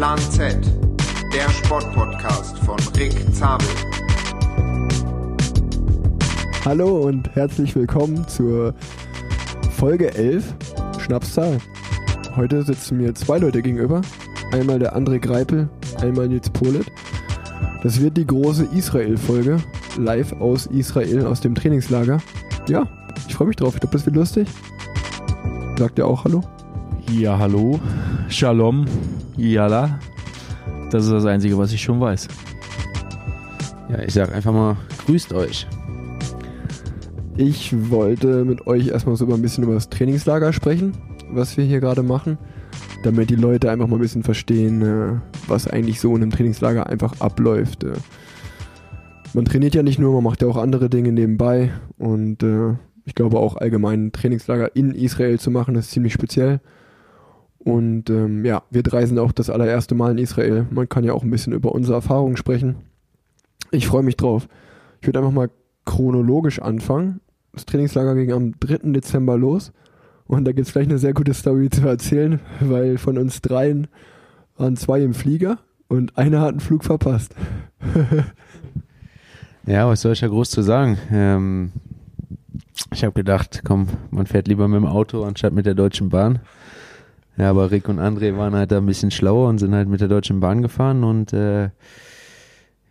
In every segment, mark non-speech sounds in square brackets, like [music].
Plan Z, der Sportpodcast von Rick Zabel. Hallo und herzlich willkommen zur Folge 11 Schnapszahl. Heute sitzen mir zwei Leute gegenüber. Einmal der André Greipel, einmal Nils Polit. Das wird die große Israel-Folge, live aus Israel, aus dem Trainingslager. Ja, ich freue mich drauf. Ich glaube, das wird lustig. Sagt ihr auch Hallo? Ja, hallo. Shalom. Yalla. Das ist das Einzige, was ich schon weiß. Ja, ich sag einfach mal, grüßt euch. Ich wollte mit euch erstmal so ein bisschen über das Trainingslager sprechen, was wir hier gerade machen, damit die Leute einfach mal ein bisschen verstehen, äh, was eigentlich so in einem Trainingslager einfach abläuft. Äh. Man trainiert ja nicht nur, man macht ja auch andere Dinge nebenbei und äh, ich glaube auch allgemein ein Trainingslager in Israel zu machen, ist ziemlich speziell. Und ähm, ja, wir drei sind auch das allererste Mal in Israel. Man kann ja auch ein bisschen über unsere Erfahrungen sprechen. Ich freue mich drauf. Ich würde einfach mal chronologisch anfangen. Das Trainingslager ging am 3. Dezember los. Und da gibt es gleich eine sehr gute Story zu erzählen, weil von uns dreien waren zwei im Flieger und einer hat einen Flug verpasst. [laughs] ja, was soll ich da groß zu sagen? Ähm, ich habe gedacht, komm, man fährt lieber mit dem Auto anstatt mit der Deutschen Bahn. Ja, aber Rick und André waren halt da ein bisschen schlauer und sind halt mit der Deutschen Bahn gefahren und äh,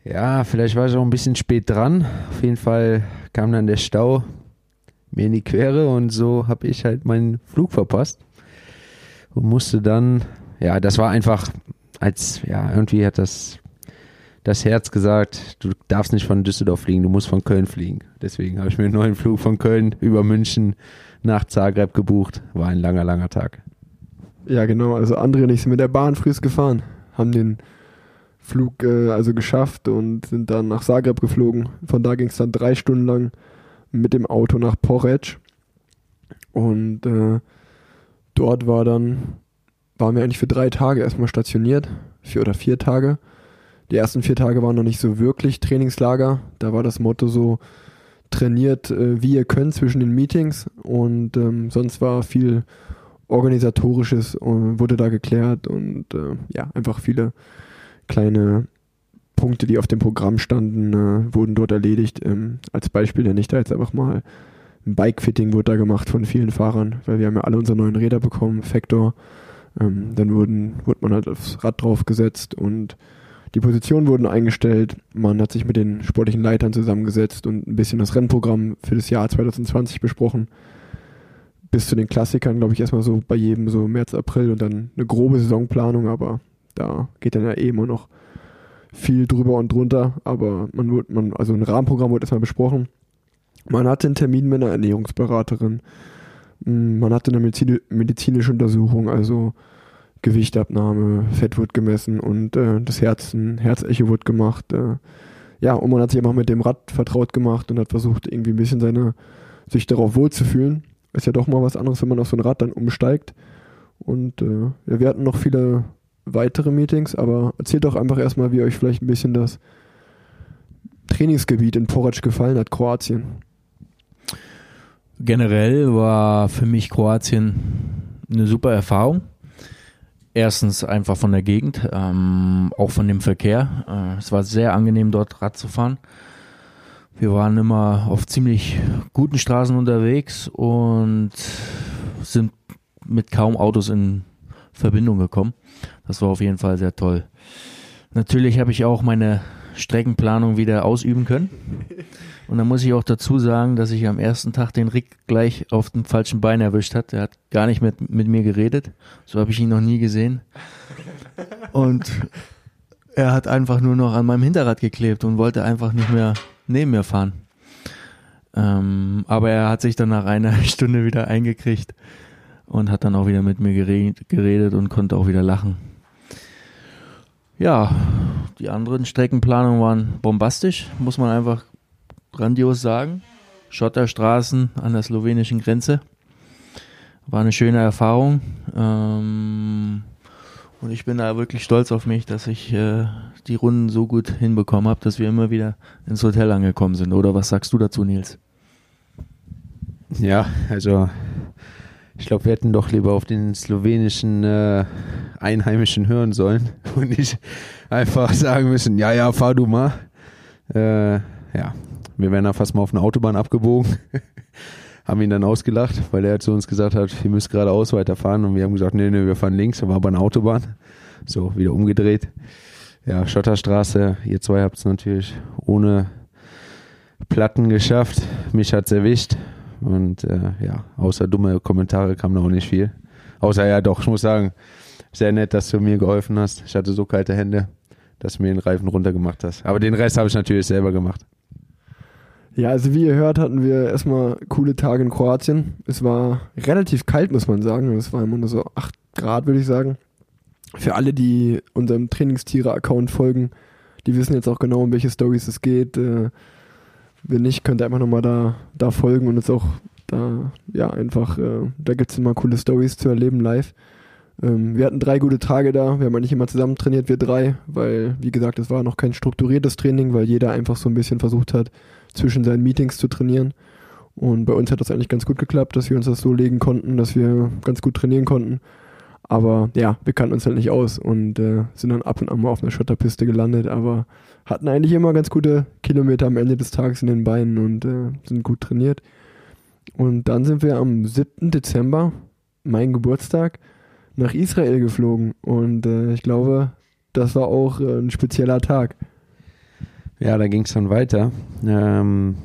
ja, vielleicht war ich auch ein bisschen spät dran. Auf jeden Fall kam dann der Stau mir in die Quere und so habe ich halt meinen Flug verpasst und musste dann, ja, das war einfach, als, ja, irgendwie hat das das Herz gesagt, du darfst nicht von Düsseldorf fliegen, du musst von Köln fliegen. Deswegen habe ich mir einen neuen Flug von Köln über München nach Zagreb gebucht. War ein langer, langer Tag. Ja, genau. Also André und ich sind mit der Bahn frühst gefahren, haben den Flug äh, also geschafft und sind dann nach Zagreb geflogen. Von da ging es dann drei Stunden lang mit dem Auto nach Porec. Und äh, dort war dann, waren wir eigentlich für drei Tage erstmal stationiert, vier oder vier Tage. Die ersten vier Tage waren noch nicht so wirklich Trainingslager. Da war das Motto so, trainiert, äh, wie ihr könnt zwischen den Meetings. Und ähm, sonst war viel organisatorisches äh, wurde da geklärt und äh, ja, einfach viele kleine Punkte, die auf dem Programm standen, äh, wurden dort erledigt. Ähm, als Beispiel nenne ich da jetzt einfach mal ein Bike-Fitting wurde da gemacht von vielen Fahrern, weil wir haben ja alle unsere neuen Räder bekommen, Factor. Ähm, dann wurden, wurde man halt aufs Rad draufgesetzt und die Positionen wurden eingestellt. Man hat sich mit den sportlichen Leitern zusammengesetzt und ein bisschen das Rennprogramm für das Jahr 2020 besprochen. Bis zu den Klassikern, glaube ich, erstmal so bei jedem so März, April und dann eine grobe Saisonplanung, aber da geht dann ja eh immer noch viel drüber und drunter. Aber man wird, man, also ein Rahmenprogramm wurde erstmal besprochen. Man hatte einen Termin mit einer Ernährungsberaterin. Man hatte eine medizinische Untersuchung, also Gewichtabnahme, Fett wird gemessen und äh, das Herz, ein Herzecho wird gemacht. Äh, ja, und man hat sich einfach mit dem Rad vertraut gemacht und hat versucht, irgendwie ein bisschen seine, sich darauf wohlzufühlen. Ist ja doch mal was anderes, wenn man auf so ein Rad dann umsteigt. Und äh, wir hatten noch viele weitere Meetings, aber erzählt doch einfach erstmal, wie euch vielleicht ein bisschen das Trainingsgebiet in Porac gefallen hat, Kroatien. Generell war für mich Kroatien eine super Erfahrung. Erstens einfach von der Gegend, ähm, auch von dem Verkehr. Äh, es war sehr angenehm, dort Rad zu fahren. Wir waren immer auf ziemlich guten Straßen unterwegs und sind mit kaum Autos in Verbindung gekommen. Das war auf jeden Fall sehr toll. Natürlich habe ich auch meine Streckenplanung wieder ausüben können. Und da muss ich auch dazu sagen, dass ich am ersten Tag den Rick gleich auf dem falschen Bein erwischt hat. Er hat gar nicht mit, mit mir geredet. So habe ich ihn noch nie gesehen. Und er hat einfach nur noch an meinem Hinterrad geklebt und wollte einfach nicht mehr neben mir fahren. Ähm, aber er hat sich dann nach einer [laughs] Stunde wieder eingekriegt und hat dann auch wieder mit mir geredet und konnte auch wieder lachen. Ja, die anderen Streckenplanungen waren bombastisch, muss man einfach grandios sagen. Schotterstraßen an der slowenischen Grenze. War eine schöne Erfahrung. Ähm, und ich bin da wirklich stolz auf mich, dass ich äh, die Runden so gut hinbekommen habe, dass wir immer wieder ins Hotel angekommen sind. Oder was sagst du dazu, Nils? Ja, also ich glaube, wir hätten doch lieber auf den slowenischen äh, Einheimischen hören sollen [laughs] und nicht einfach sagen müssen, ja, ja, fahr du mal. Äh, ja, wir wären da fast mal auf eine Autobahn abgebogen. [laughs] haben ihn dann ausgelacht, weil er zu uns gesagt hat, ihr müsst geradeaus weiterfahren und wir haben gesagt, nee, nee, wir fahren links, war aber eine Autobahn. So, wieder umgedreht. Ja, Schotterstraße, ihr zwei habt es natürlich ohne Platten geschafft. Mich hat's erwischt. Und äh, ja, außer dumme Kommentare kam da auch nicht viel. Außer ja doch, ich muss sagen, sehr nett, dass du mir geholfen hast. Ich hatte so kalte Hände, dass du mir den Reifen runtergemacht hast. Aber den Rest habe ich natürlich selber gemacht. Ja, also wie ihr hört, hatten wir erstmal coole Tage in Kroatien. Es war relativ kalt, muss man sagen. Es war immer nur so 8 Grad, würde ich sagen. Für alle, die unserem Trainingstiere-Account folgen, die wissen jetzt auch genau, um welche Stories es geht. Äh, wenn nicht, könnt ihr einfach nochmal da, da folgen und jetzt auch da, ja, einfach, äh, da gibt es immer coole Stories zu erleben live. Ähm, wir hatten drei gute Tage da. Wir haben eigentlich immer zusammen trainiert, wir drei, weil, wie gesagt, es war noch kein strukturiertes Training, weil jeder einfach so ein bisschen versucht hat, zwischen seinen Meetings zu trainieren. Und bei uns hat das eigentlich ganz gut geklappt, dass wir uns das so legen konnten, dass wir ganz gut trainieren konnten. Aber ja, wir kannten uns halt nicht aus und äh, sind dann ab und an mal auf einer Schotterpiste gelandet, aber hatten eigentlich immer ganz gute Kilometer am Ende des Tages in den Beinen und äh, sind gut trainiert. Und dann sind wir am 7. Dezember, mein Geburtstag, nach Israel geflogen. Und äh, ich glaube, das war auch äh, ein spezieller Tag. Ja, da ging es dann weiter. Ähm,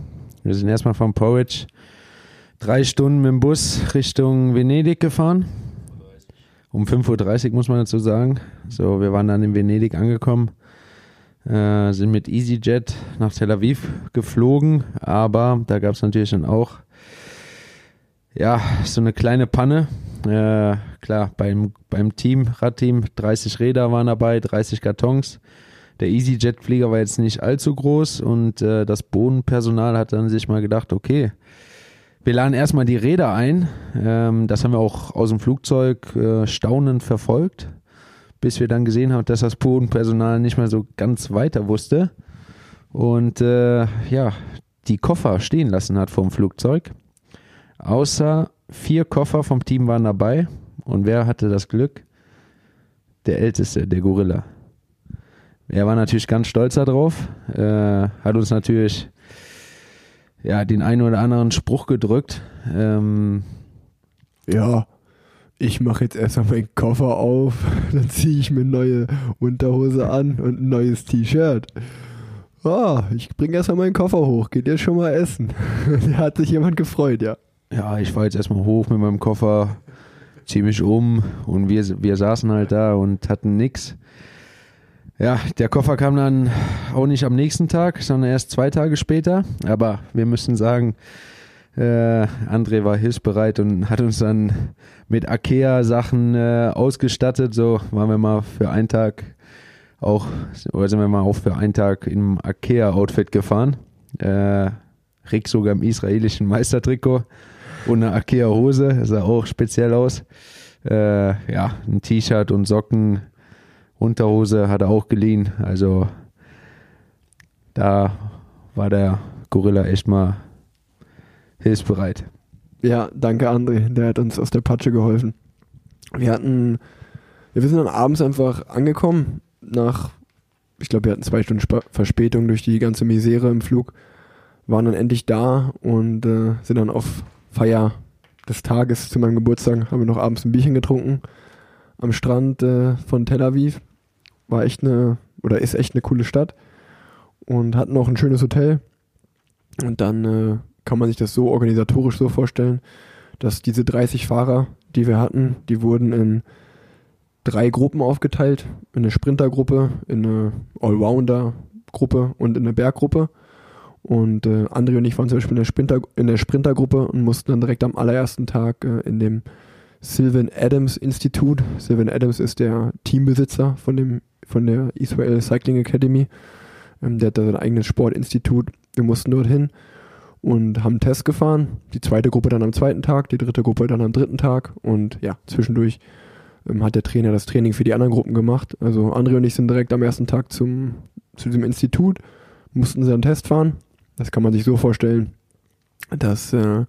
wir sind erstmal vom Porridge drei Stunden mit dem Bus Richtung Venedig gefahren. Um 5.30 Uhr muss man dazu sagen. So, wir waren dann in Venedig angekommen, äh, sind mit EasyJet nach Tel Aviv geflogen, aber da gab es natürlich dann auch ja, so eine kleine Panne. Äh, klar, beim, beim Team, Radteam, 30 Räder waren dabei, 30 Kartons. Der EasyJet-Flieger war jetzt nicht allzu groß und äh, das Bodenpersonal hat dann sich mal gedacht, okay, wir laden erstmal die Räder ein. Ähm, das haben wir auch aus dem Flugzeug äh, staunend verfolgt, bis wir dann gesehen haben, dass das Bodenpersonal nicht mehr so ganz weiter wusste und äh, ja, die Koffer stehen lassen hat vom Flugzeug. Außer vier Koffer vom Team waren dabei. Und wer hatte das Glück? Der Älteste, der Gorilla. Er war natürlich ganz stolz darauf, äh, hat uns natürlich ja, den einen oder anderen Spruch gedrückt. Ähm, Ja, ich mache jetzt erstmal meinen Koffer auf, [laughs] dann ziehe ich mir neue Unterhose an und ein neues T-Shirt. Ah, ich bringe erstmal meinen Koffer hoch, geht ihr schon mal essen? [laughs] da hat sich jemand gefreut, ja. ja, ich war jetzt erstmal hoch mit meinem Koffer, zieh mich um und wir, wir saßen halt da und hatten nix. Ja, der Koffer kam dann auch nicht am nächsten Tag, sondern erst zwei Tage später. Aber wir müssen sagen, äh, André war hilfsbereit und hat uns dann mit Akea-Sachen äh, ausgestattet. So waren wir mal für einen Tag auch, oder sind wir mal auch für einen Tag im Akea-Outfit gefahren. Äh, Rick sogar im israelischen Meistertrikot und eine Akea-Hose, sah auch speziell aus. Äh, ja, ein T-Shirt und Socken, Unterhose hat er auch geliehen. Also da war der Gorilla echt mal hilfsbereit. Ja, danke André, der hat uns aus der Patsche geholfen. Wir hatten, ja, wir sind dann abends einfach angekommen, nach, ich glaube, wir hatten zwei Stunden Sp Verspätung durch die ganze Misere im Flug, waren dann endlich da und äh, sind dann auf Feier des Tages zu meinem Geburtstag, haben wir noch abends ein Bierchen getrunken am Strand äh, von Tel Aviv. War echt eine, oder ist echt eine coole Stadt und hatten auch ein schönes Hotel. Und dann äh, kann man sich das so organisatorisch so vorstellen, dass diese 30 Fahrer, die wir hatten, die wurden in drei Gruppen aufgeteilt. In eine Sprintergruppe, in eine Allrounder-Gruppe und in eine Berggruppe. Und äh, André und ich waren zum Beispiel in der, Sprinter, in der Sprintergruppe und mussten dann direkt am allerersten Tag äh, in dem Sylvan Adams Institut. Sylvan Adams ist der Teambesitzer von, dem, von der Israel Cycling Academy. Ähm, der hat da sein eigenes Sportinstitut. Wir mussten dorthin und haben einen Test gefahren. Die zweite Gruppe dann am zweiten Tag, die dritte Gruppe dann am dritten Tag. Und ja, zwischendurch ähm, hat der Trainer das Training für die anderen Gruppen gemacht. Also André und ich sind direkt am ersten Tag zum, zu diesem Institut, mussten sie einen Test fahren. Das kann man sich so vorstellen, dass äh,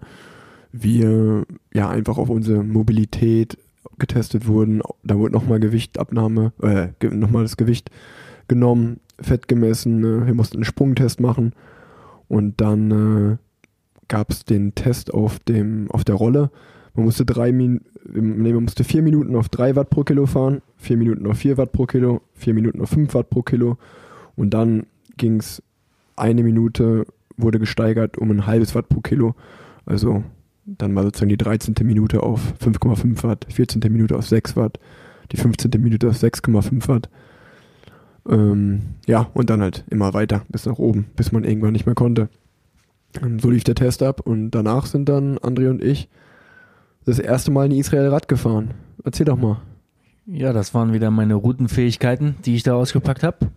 wir ja einfach auf unsere Mobilität getestet wurden. Da wurde nochmal Gewichtabnahme, äh, nochmal das Gewicht genommen, Fett gemessen. Äh, wir mussten einen Sprungtest machen. Und dann äh, gab es den Test auf, dem, auf der Rolle. Man musste drei Min nee, man musste vier Minuten auf drei Watt pro Kilo fahren, vier Minuten auf vier Watt pro Kilo, vier Minuten auf fünf Watt pro Kilo und dann ging es eine Minute wurde gesteigert um ein halbes Watt pro Kilo. Also dann war sozusagen die 13. Minute auf 5,5 Watt, 14. Minute auf 6 Watt, die 15. Minute auf 6,5 Watt. Ähm, ja, und dann halt immer weiter bis nach oben, bis man irgendwann nicht mehr konnte. Und so lief der Test ab und danach sind dann André und ich das erste Mal in Israel Rad gefahren. Erzähl doch mal. Ja, das waren wieder meine Routenfähigkeiten, die ich da ausgepackt habe.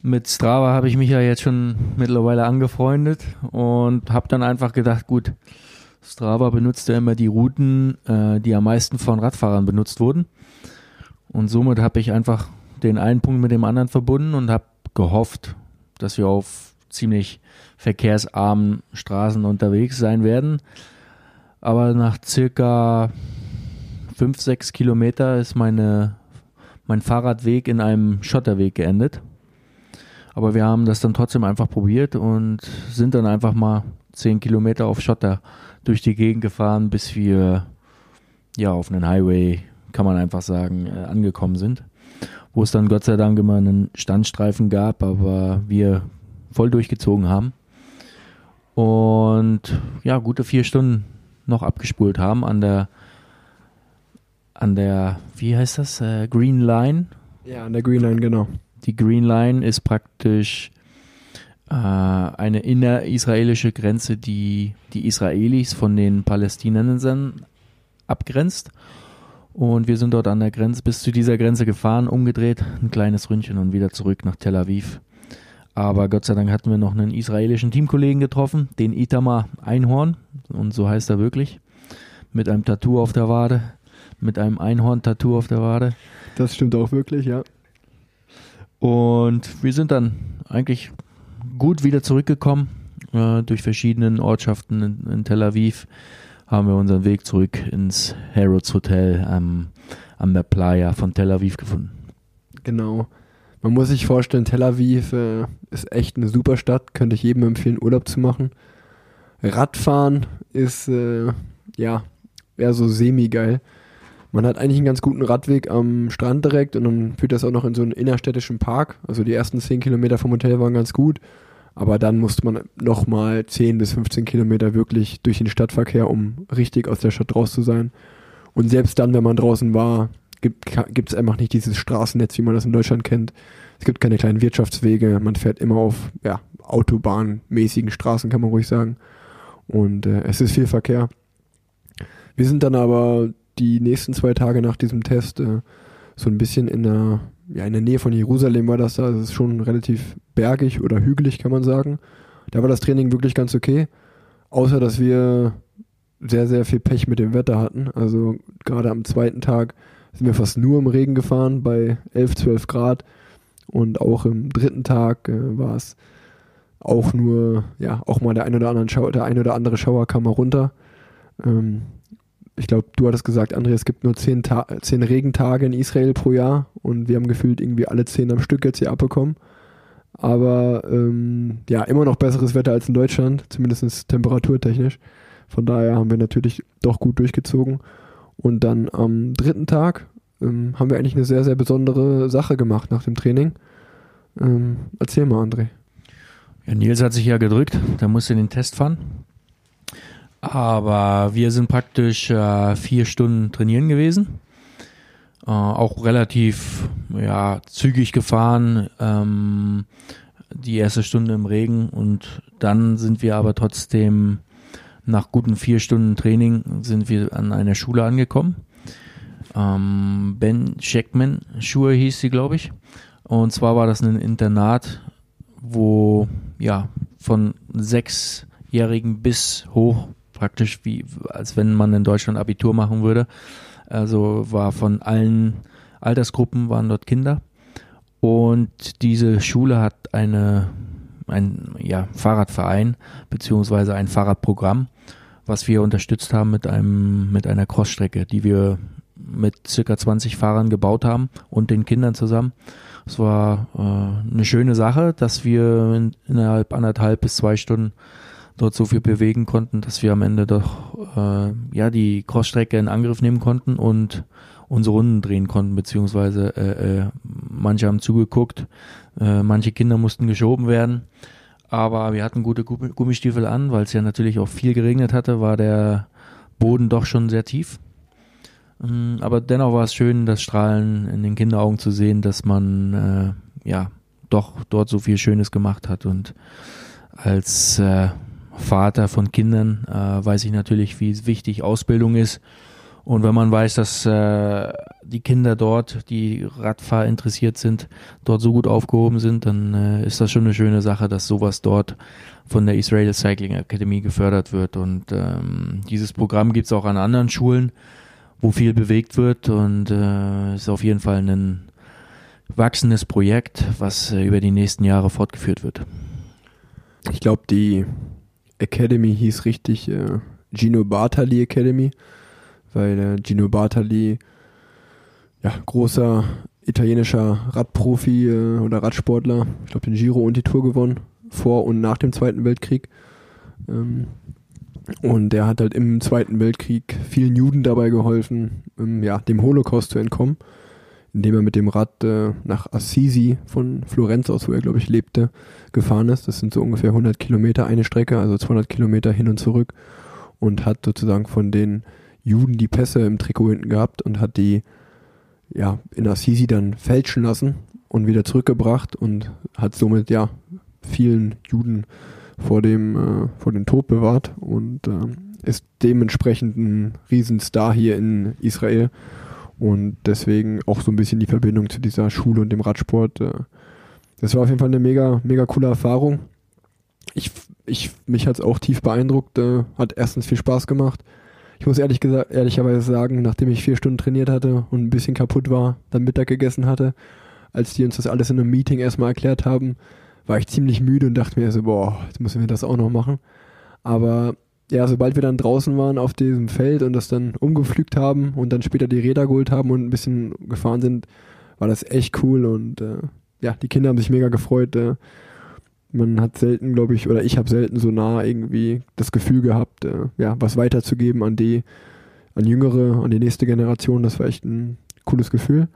Mit Strava habe ich mich ja jetzt schon mittlerweile angefreundet und habe dann einfach gedacht, gut, Strava benutzt ja immer die Routen, äh, die am meisten von Radfahrern benutzt wurden. Und somit habe ich einfach den einen Punkt mit dem anderen verbunden und habe gehofft, dass wir auf ziemlich verkehrsarmen Straßen unterwegs sein werden. Aber nach circa fünf, sechs Kilometer ist meine, mein Fahrradweg in einem Schotterweg geendet. Aber wir haben das dann trotzdem einfach probiert und sind dann einfach mal zehn Kilometer auf Schotter durch die Gegend gefahren, bis wir ja auf einen Highway, kann man einfach sagen, äh, angekommen sind. Wo es dann Gott sei Dank immer einen Standstreifen gab, aber wir voll durchgezogen haben. Und ja, gute vier Stunden noch abgespult haben an der an der, wie heißt das, äh, Green Line? Ja, an der Green Line, genau. Die Green Line ist praktisch eine innerisraelische Grenze, die die Israelis von den Palästinensern abgrenzt. Und wir sind dort an der Grenze, bis zu dieser Grenze gefahren, umgedreht, ein kleines Ründchen und wieder zurück nach Tel Aviv. Aber Gott sei Dank hatten wir noch einen israelischen Teamkollegen getroffen, den Itamar Einhorn, und so heißt er wirklich, mit einem Tattoo auf der Wade, mit einem Einhorn-Tattoo auf der Wade. Das stimmt auch wirklich, ja. Und wir sind dann eigentlich gut wieder zurückgekommen. Äh, durch verschiedene Ortschaften in, in, Tel Aviv haben wir unseren Weg zurück ins Harrods Hotel am, am der Playa von Tel Aviv gefunden. Genau. Man muss sich vorstellen, Tel Aviv äh, ist echt eine super Stadt, könnte ich jedem empfehlen, Urlaub zu machen. Radfahren ist äh, ja eher so semi-geil. Man hat eigentlich einen ganz guten Radweg am Strand direkt und dann führt das auch noch in so einen innerstädtischen Park. Also die ersten 10 Kilometer vom Hotel waren ganz gut. Aber dann musste man nochmal 10 bis 15 Kilometer wirklich durch den Stadtverkehr, um richtig aus der Stadt raus zu sein. Und selbst dann, wenn man draußen war, gibt es einfach nicht dieses Straßennetz, wie man das in Deutschland kennt. Es gibt keine kleinen Wirtschaftswege, man fährt immer auf ja, autobahnmäßigen Straßen, kann man ruhig sagen. Und äh, es ist viel Verkehr. Wir sind dann aber die nächsten zwei Tage nach diesem Test äh, so ein bisschen in der, ja, in der Nähe von Jerusalem war das da. Es ist schon relativ bergig oder hügelig, kann man sagen. Da war das Training wirklich ganz okay. Außer, dass wir sehr, sehr viel Pech mit dem Wetter hatten. Also gerade am zweiten Tag sind wir fast nur im Regen gefahren bei 11, 12 Grad. Und auch im dritten Tag äh, war es auch nur, ja, auch mal der ein oder andere Schauer, der ein oder andere Schauer kam mal runter. Ähm, ich glaube, du hattest gesagt, André, es gibt nur zehn, Ta zehn Regentage in Israel pro Jahr und wir haben gefühlt irgendwie alle zehn am Stück jetzt hier abbekommen. Aber ähm, ja, immer noch besseres Wetter als in Deutschland, zumindest temperaturtechnisch. Von daher haben wir natürlich doch gut durchgezogen. Und dann am dritten Tag ähm, haben wir eigentlich eine sehr, sehr besondere Sache gemacht nach dem Training. Ähm, erzähl mal, André. Ja, Nils hat sich ja gedrückt, da musste den Test fahren. Aber wir sind praktisch äh, vier Stunden trainieren gewesen. Äh, auch relativ ja, zügig gefahren. Ähm, die erste Stunde im Regen und dann sind wir aber trotzdem nach guten vier Stunden Training sind wir an einer Schule angekommen. Ähm, ben Scheckman Schule hieß sie, glaube ich. Und zwar war das ein Internat, wo ja von sechsjährigen bis hoch praktisch wie als wenn man in Deutschland Abitur machen würde. Also war von allen Altersgruppen waren dort Kinder und diese Schule hat eine ein ja, Fahrradverein beziehungsweise ein Fahrradprogramm, was wir unterstützt haben mit einem mit einer Crossstrecke, die wir mit circa 20 Fahrern gebaut haben und den Kindern zusammen. Es war äh, eine schöne Sache, dass wir in, innerhalb anderthalb bis zwei Stunden dort so viel bewegen konnten, dass wir am Ende doch äh, ja die Crossstrecke in Angriff nehmen konnten und unsere Runden drehen konnten, beziehungsweise äh, äh, manche haben zugeguckt, äh, manche Kinder mussten geschoben werden, aber wir hatten gute Gummistiefel an, weil es ja natürlich auch viel geregnet hatte, war der Boden doch schon sehr tief. Ähm, aber dennoch war es schön, das Strahlen in den Kinderaugen zu sehen, dass man äh, ja doch dort so viel Schönes gemacht hat. Und als äh, Vater von Kindern äh, weiß ich natürlich, wie wichtig Ausbildung ist. Und wenn man weiß, dass äh, die Kinder dort, die Radfahr interessiert sind, dort so gut aufgehoben sind, dann äh, ist das schon eine schöne Sache, dass sowas dort von der Israel Cycling Academy gefördert wird. Und ähm, dieses Programm gibt es auch an anderen Schulen wo viel bewegt wird und äh, ist auf jeden Fall ein wachsendes Projekt, was äh, über die nächsten Jahre fortgeführt wird. Ich glaube, die Academy hieß richtig äh, Gino Bartali Academy, weil äh, Gino Bartali ja, großer italienischer Radprofi äh, oder Radsportler, ich glaube den Giro und die Tour gewonnen, vor und nach dem Zweiten Weltkrieg. Ähm, und der hat halt im Zweiten Weltkrieg vielen Juden dabei geholfen, ähm, ja, dem Holocaust zu entkommen, indem er mit dem Rad äh, nach Assisi von Florenz aus, wo er glaube ich lebte, gefahren ist. Das sind so ungefähr 100 Kilometer eine Strecke, also 200 Kilometer hin und zurück und hat sozusagen von den Juden die Pässe im Trikot hinten gehabt und hat die ja in Assisi dann fälschen lassen und wieder zurückgebracht und hat somit ja vielen Juden vor dem, äh, vor dem Tod bewahrt und äh, ist dementsprechend ein Riesenstar hier in Israel und deswegen auch so ein bisschen die Verbindung zu dieser Schule und dem Radsport. Äh, das war auf jeden Fall eine mega, mega coole Erfahrung. Ich, ich, mich hat es auch tief beeindruckt, äh, hat erstens viel Spaß gemacht. Ich muss ehrlich gesagt, ehrlicherweise sagen, nachdem ich vier Stunden trainiert hatte und ein bisschen kaputt war, dann Mittag gegessen hatte, als die uns das alles in einem Meeting erstmal erklärt haben, war ich ziemlich müde und dachte mir so, boah, jetzt müssen wir das auch noch machen. Aber ja, sobald wir dann draußen waren auf diesem Feld und das dann umgepflügt haben und dann später die Räder geholt haben und ein bisschen gefahren sind, war das echt cool und äh, ja, die Kinder haben sich mega gefreut. Äh, man hat selten, glaube ich, oder ich habe selten so nah irgendwie das Gefühl gehabt, äh, ja, was weiterzugeben an die, an Jüngere, an die nächste Generation. Das war echt ein cooles Gefühl.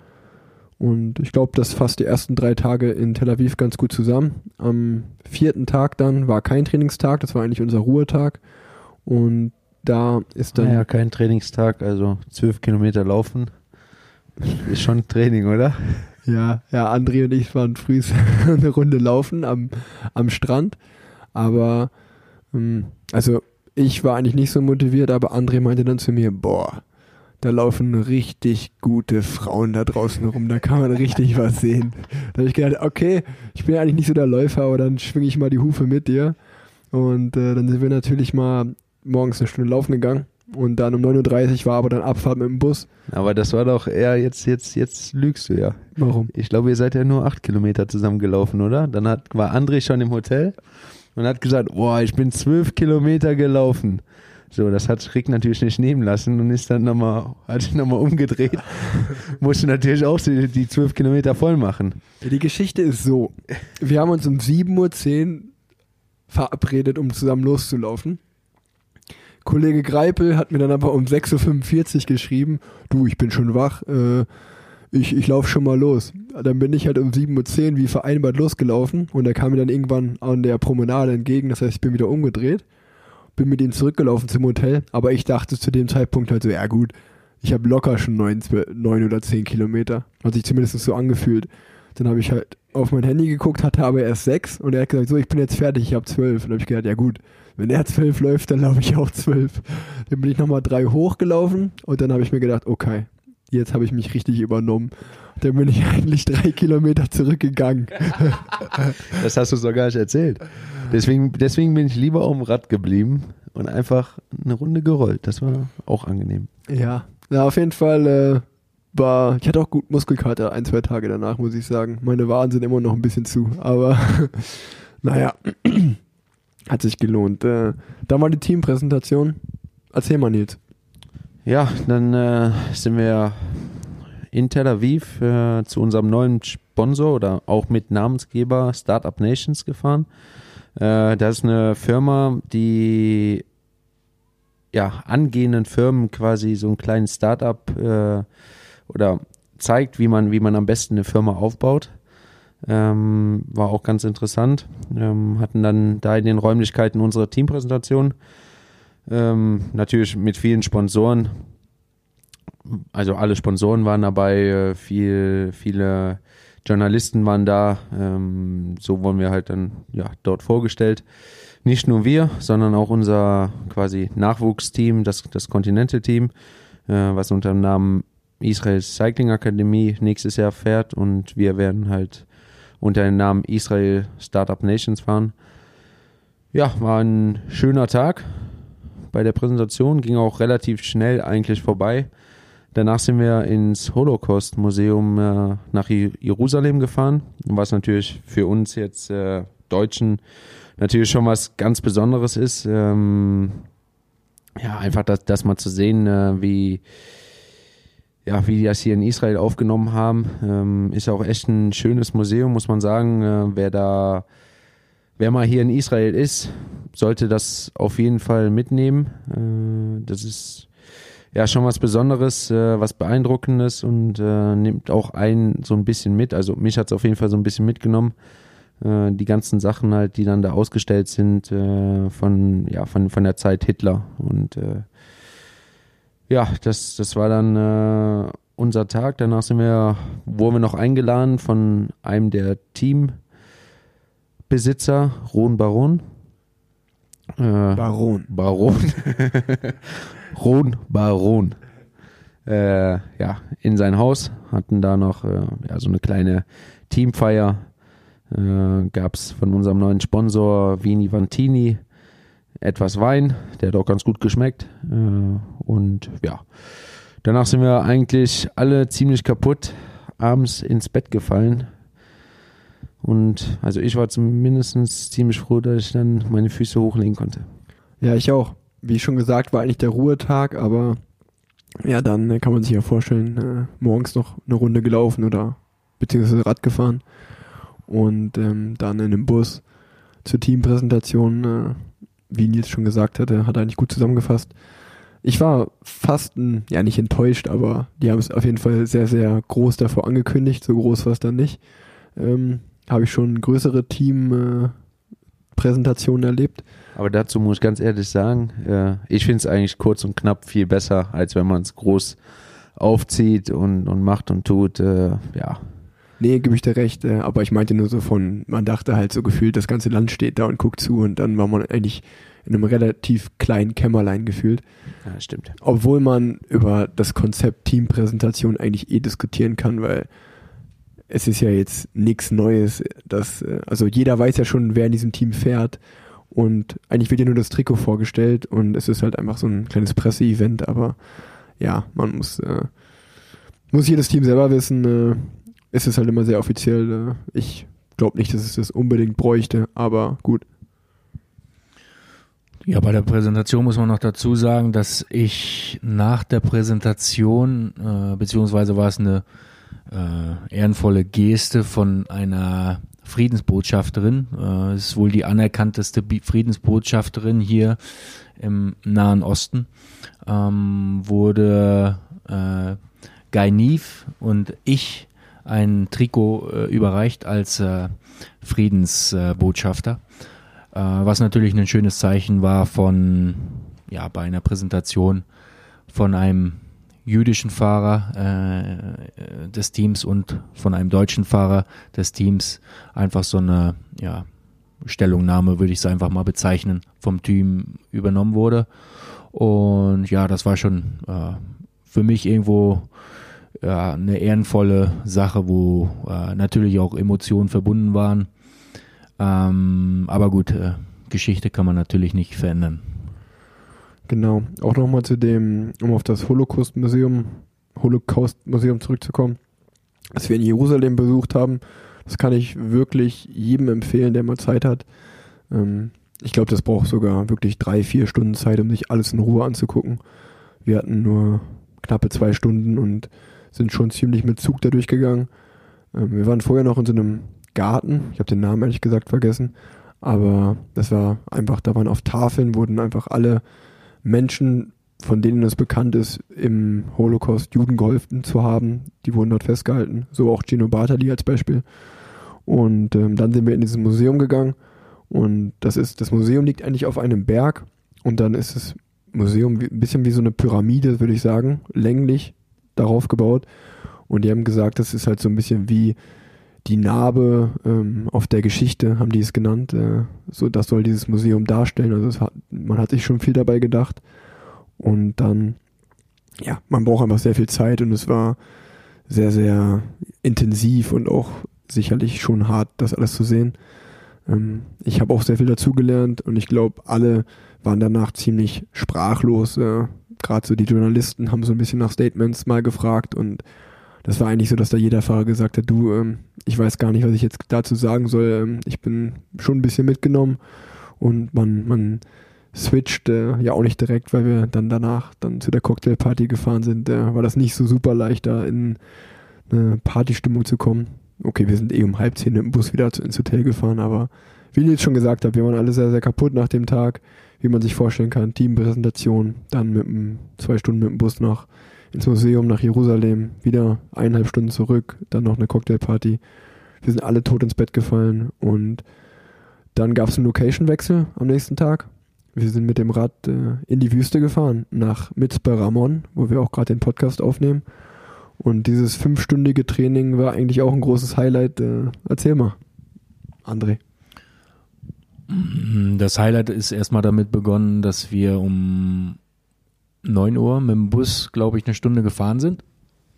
Und ich glaube, das fasst die ersten drei Tage in Tel Aviv ganz gut zusammen. Am vierten Tag dann war kein Trainingstag, das war eigentlich unser Ruhetag. Und da ist dann. Naja, kein Trainingstag, also zwölf Kilometer laufen. [laughs] Ist schon Training, oder? Ja, ja, André und ich waren früh [laughs] eine Runde laufen am, am Strand. Aber, ähm, also ich war eigentlich nicht so motiviert, aber André meinte dann zu mir, boah, da laufen richtig gute Frauen da draußen rum, da kann man richtig was sehen. Da habe ich gedacht, okay, ich bin eigentlich nicht so der Läufer, aber dann schwinge ich mal die Hufe mit dir. Und äh, dann sind wir natürlich mal morgens eine Stunde laufen gegangen. Und dann um 9.30 Uhr war aber dann Abfahrt mit dem Bus. Aber das war doch eher, jetzt, jetzt, jetzt lügst du ja. Warum? Ich glaube, ihr seid ja nur acht Kilometer zusammen gelaufen, oder? Dann hat, war André schon im Hotel und hat gesagt, boah, ich bin zwölf Kilometer gelaufen. So, das hat Rick natürlich nicht nehmen lassen und ist dann nochmal, hat sich nochmal umgedreht. [laughs] Musste natürlich auch die zwölf Kilometer voll machen. Die Geschichte ist so. Wir haben uns um 7.10 Uhr verabredet, um zusammen loszulaufen. Kollege Greipel hat mir dann aber um 6.45 Uhr geschrieben, du, ich bin schon wach, äh, ich, ich laufe schon mal los. Dann bin ich halt um 7.10 Uhr wie vereinbart losgelaufen und er kam mir dann irgendwann an der Promenade entgegen, das heißt, ich bin wieder umgedreht bin mit ihm zurückgelaufen zum Hotel, aber ich dachte zu dem Zeitpunkt halt so, ja gut, ich habe locker schon neun, neun oder zehn Kilometer. Hat sich zumindest so angefühlt. Dann habe ich halt auf mein Handy geguckt, hatte aber erst sechs und er hat gesagt, so, ich bin jetzt fertig, ich habe zwölf. Und habe ich gedacht, ja gut, wenn er zwölf läuft, dann laufe ich auch zwölf. Dann bin ich nochmal drei hochgelaufen und dann habe ich mir gedacht, okay, jetzt habe ich mich richtig übernommen. Dann bin ich eigentlich drei Kilometer zurückgegangen. [laughs] Das hast du so gar nicht erzählt. Deswegen, deswegen bin ich lieber auf dem Rad geblieben und einfach eine Runde gerollt. Das war auch angenehm. Ja, ja auf jeden Fall äh, war, ich hatte auch gut Muskelkater ein, zwei Tage danach, muss ich sagen. Meine Waren sind immer noch ein bisschen zu, aber [laughs] naja, hat sich gelohnt. Äh, da war die Teampräsentation. Erzähl mal, Nils. Ja, dann äh, sind wir in Tel Aviv äh, zu unserem neuen Sponsor oder auch mit Namensgeber Startup Nations gefahren. Äh, das ist eine Firma, die ja, angehenden Firmen quasi so einen kleinen Startup äh, oder zeigt, wie man, wie man am besten eine Firma aufbaut. Ähm, war auch ganz interessant. Ähm, hatten dann da in den Räumlichkeiten unsere Teampräsentation. Ähm, natürlich mit vielen Sponsoren. Also alle Sponsoren waren dabei, äh, viel, viele Journalisten waren da. Ähm, so wurden wir halt dann ja, dort vorgestellt. Nicht nur wir, sondern auch unser quasi Nachwuchsteam, das, das Continental-Team, äh, was unter dem Namen Israel Cycling Akademie nächstes Jahr fährt und wir werden halt unter dem Namen Israel Startup Nations fahren. Ja, war ein schöner Tag bei der Präsentation, ging auch relativ schnell eigentlich vorbei. Danach sind wir ins Holocaust-Museum äh, nach Jerusalem gefahren, was natürlich für uns jetzt äh, Deutschen natürlich schon was ganz Besonderes ist. Ähm, ja, einfach das, das mal zu sehen, äh, wie, ja, wie die das hier in Israel aufgenommen haben. Ähm, ist auch echt ein schönes Museum, muss man sagen. Äh, wer da, wer mal hier in Israel ist, sollte das auf jeden Fall mitnehmen. Äh, das ist ja schon was Besonderes, äh, was Beeindruckendes und äh, nimmt auch einen so ein bisschen mit. Also mich hat es auf jeden Fall so ein bisschen mitgenommen. Äh, die ganzen Sachen halt, die dann da ausgestellt sind äh, von, ja, von, von der Zeit Hitler und ja, das, das war dann äh, unser Tag. Danach sind wir, wurden wir noch eingeladen von einem der Teambesitzer, Ron Baron. Äh, Baron. Baron. [laughs] Ron Baron. Äh, ja, in sein Haus, hatten da noch äh, ja, so eine kleine Teamfeier. Äh, Gab es von unserem neuen Sponsor Vini Vantini etwas Wein, der hat auch ganz gut geschmeckt. Äh, und ja, danach sind wir eigentlich alle ziemlich kaputt abends ins Bett gefallen. Und also ich war zumindest ziemlich froh, dass ich dann meine Füße hochlegen konnte. Ja, ich auch. Wie schon gesagt, war eigentlich der Ruhetag, aber ja, dann äh, kann man sich ja vorstellen, äh, morgens noch eine Runde gelaufen oder beziehungsweise Rad gefahren und ähm, dann in dem Bus zur Teampräsentation äh, wie Nils schon gesagt hatte, hat er eigentlich gut zusammengefasst. Ich war fast, ja nicht enttäuscht, aber die haben es auf jeden Fall sehr, sehr groß davor angekündigt. So groß war es dann nicht. Ähm, Habe ich schon größere Team-Präsentationen äh, erlebt. Aber dazu muss ich ganz ehrlich sagen, äh, ich finde es eigentlich kurz und knapp viel besser, als wenn man es groß aufzieht und, und macht und tut. Äh, ja, Nee, gebe ich dir recht, äh, aber ich meinte nur so von, man dachte halt so gefühlt, das ganze Land steht da und guckt zu und dann war man eigentlich in einem relativ kleinen Kämmerlein gefühlt. Ja, stimmt. Obwohl man über das Konzept Teampräsentation eigentlich eh diskutieren kann, weil es ist ja jetzt nichts Neues. Dass, äh, also jeder weiß ja schon, wer in diesem Team fährt. Und eigentlich wird ja nur das Trikot vorgestellt und es ist halt einfach so ein kleines Presseevent, aber ja, man muss, äh, muss jedes Team selber wissen, äh, es ist halt immer sehr offiziell. Äh, ich glaube nicht, dass es das unbedingt bräuchte, aber gut. Ja, bei der Präsentation muss man noch dazu sagen, dass ich nach der Präsentation, äh, beziehungsweise war es eine äh, ehrenvolle Geste von einer Friedensbotschafterin, äh, ist wohl die anerkannteste Friedensbotschafterin hier im Nahen Osten, ähm, wurde äh, Guy Neve und ich ein Trikot äh, überreicht als äh, Friedensbotschafter, äh, was natürlich ein schönes Zeichen war von, ja, bei einer Präsentation von einem jüdischen Fahrer äh, des Teams und von einem deutschen Fahrer des Teams einfach so eine, ja, Stellungnahme, würde ich es einfach mal bezeichnen, vom Team übernommen wurde. Und ja, das war schon äh, für mich irgendwo ja, eine ehrenvolle Sache, wo äh, natürlich auch Emotionen verbunden waren. Ähm, aber gut, äh, Geschichte kann man natürlich nicht verändern. Genau. Auch nochmal zu dem, um auf das Holocaust-Museum, Holocaust-Museum zurückzukommen, das wir in Jerusalem besucht haben. Das kann ich wirklich jedem empfehlen, der mal Zeit hat. Ähm, ich glaube, das braucht sogar wirklich drei, vier Stunden Zeit, um sich alles in Ruhe anzugucken. Wir hatten nur knappe zwei Stunden und sind schon ziemlich mit Zug da durchgegangen. Ähm, wir waren vorher noch in so einem Garten. Ich habe den Namen ehrlich gesagt vergessen. Aber das war einfach, da waren auf Tafeln, wurden einfach alle Menschen, von denen es bekannt ist, im Holocaust Juden geholfen zu haben, die wurden dort festgehalten. So auch Gino Bartali als Beispiel. Und ähm, dann sind wir in dieses Museum gegangen. Und das ist, das Museum liegt eigentlich auf einem Berg. Und dann ist das Museum ein bisschen wie so eine Pyramide, würde ich sagen, länglich darauf gebaut. Und die haben gesagt, das ist halt so ein bisschen wie die Narbe ähm, auf der Geschichte, haben die es genannt. Äh, so, das soll dieses Museum darstellen. Also hat, man hat sich schon viel dabei gedacht. Und dann, ja, man braucht einfach sehr viel Zeit und es war sehr, sehr intensiv und auch sicherlich schon hart, das alles zu sehen. Ähm, ich habe auch sehr viel dazugelernt und ich glaube, alle waren danach ziemlich sprachlos. Äh, Gerade so die Journalisten haben so ein bisschen nach Statements mal gefragt und das war eigentlich so, dass da jeder Fahrer gesagt hat, du, ähm, ich weiß gar nicht, was ich jetzt dazu sagen soll. Ähm, ich bin schon ein bisschen mitgenommen und man, man switcht äh, ja auch nicht direkt, weil wir dann danach dann zu der Cocktailparty gefahren sind. Äh, war das nicht so super leicht, da in eine Partystimmung zu kommen. Okay, wir sind eh um halb zehn dem Bus wieder ins Hotel gefahren, aber wie ich jetzt schon gesagt habe, wir waren alle sehr, sehr kaputt nach dem Tag, wie man sich vorstellen kann. Teampräsentation, dann mit dem, zwei Stunden mit dem Bus nach ins Museum nach Jerusalem, wieder eineinhalb Stunden zurück, dann noch eine Cocktailparty. Wir sind alle tot ins Bett gefallen und dann gab es einen Location-Wechsel am nächsten Tag. Wir sind mit dem Rad äh, in die Wüste gefahren, nach Mitzpe Ramon, wo wir auch gerade den Podcast aufnehmen. Und dieses fünfstündige Training war eigentlich auch ein großes Highlight. Äh, erzähl mal, André. Das Highlight ist erstmal damit begonnen, dass wir um 9 Uhr mit dem Bus, glaube ich, eine Stunde gefahren sind,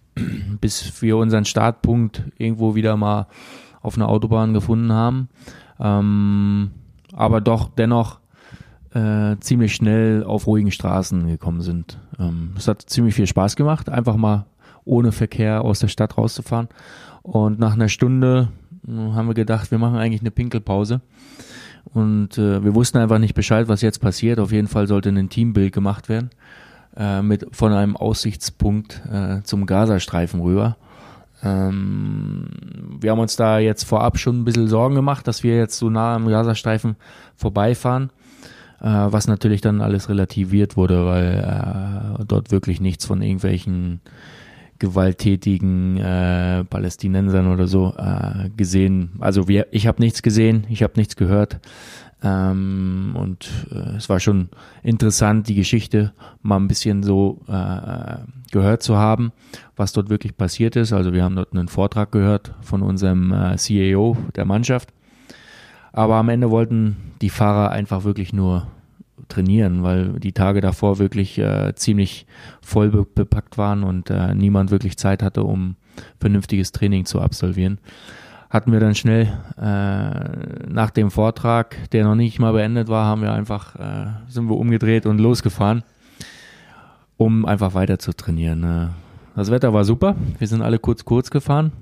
[clears throat] bis wir unseren Startpunkt irgendwo wieder mal auf einer Autobahn gefunden haben. Ähm, aber doch dennoch äh, ziemlich schnell auf ruhigen Straßen gekommen sind. Ähm, es hat ziemlich viel Spaß gemacht, einfach mal ohne Verkehr aus der Stadt rauszufahren. Und nach einer Stunde äh, haben wir gedacht, wir machen eigentlich eine Pinkelpause. Und äh, wir wussten einfach nicht Bescheid, was jetzt passiert. Auf jeden Fall sollte ein Teambild gemacht werden äh, mit von einem Aussichtspunkt äh, zum Gazastreifen rüber. Ähm, wir haben uns da jetzt vorab schon ein bisschen Sorgen gemacht, dass wir jetzt so nah am Gazastreifen vorbeifahren, äh, was natürlich dann alles relativiert wurde, weil äh, dort wirklich nichts von irgendwelchen gewalttätigen äh, Palästinensern oder so äh, gesehen. Also wir, ich habe nichts gesehen, ich habe nichts gehört. Ähm, und äh, es war schon interessant, die Geschichte mal ein bisschen so äh, gehört zu haben, was dort wirklich passiert ist. Also wir haben dort einen Vortrag gehört von unserem äh, CAO der Mannschaft. Aber am Ende wollten die Fahrer einfach wirklich nur trainieren, weil die Tage davor wirklich äh, ziemlich voll be bepackt waren und äh, niemand wirklich Zeit hatte, um vernünftiges Training zu absolvieren hatten wir dann schnell äh, nach dem Vortrag, der noch nicht mal beendet war, haben wir einfach äh, sind wir umgedreht und losgefahren, um einfach weiter zu trainieren. Ne? Das Wetter war super, wir sind alle kurz kurz gefahren.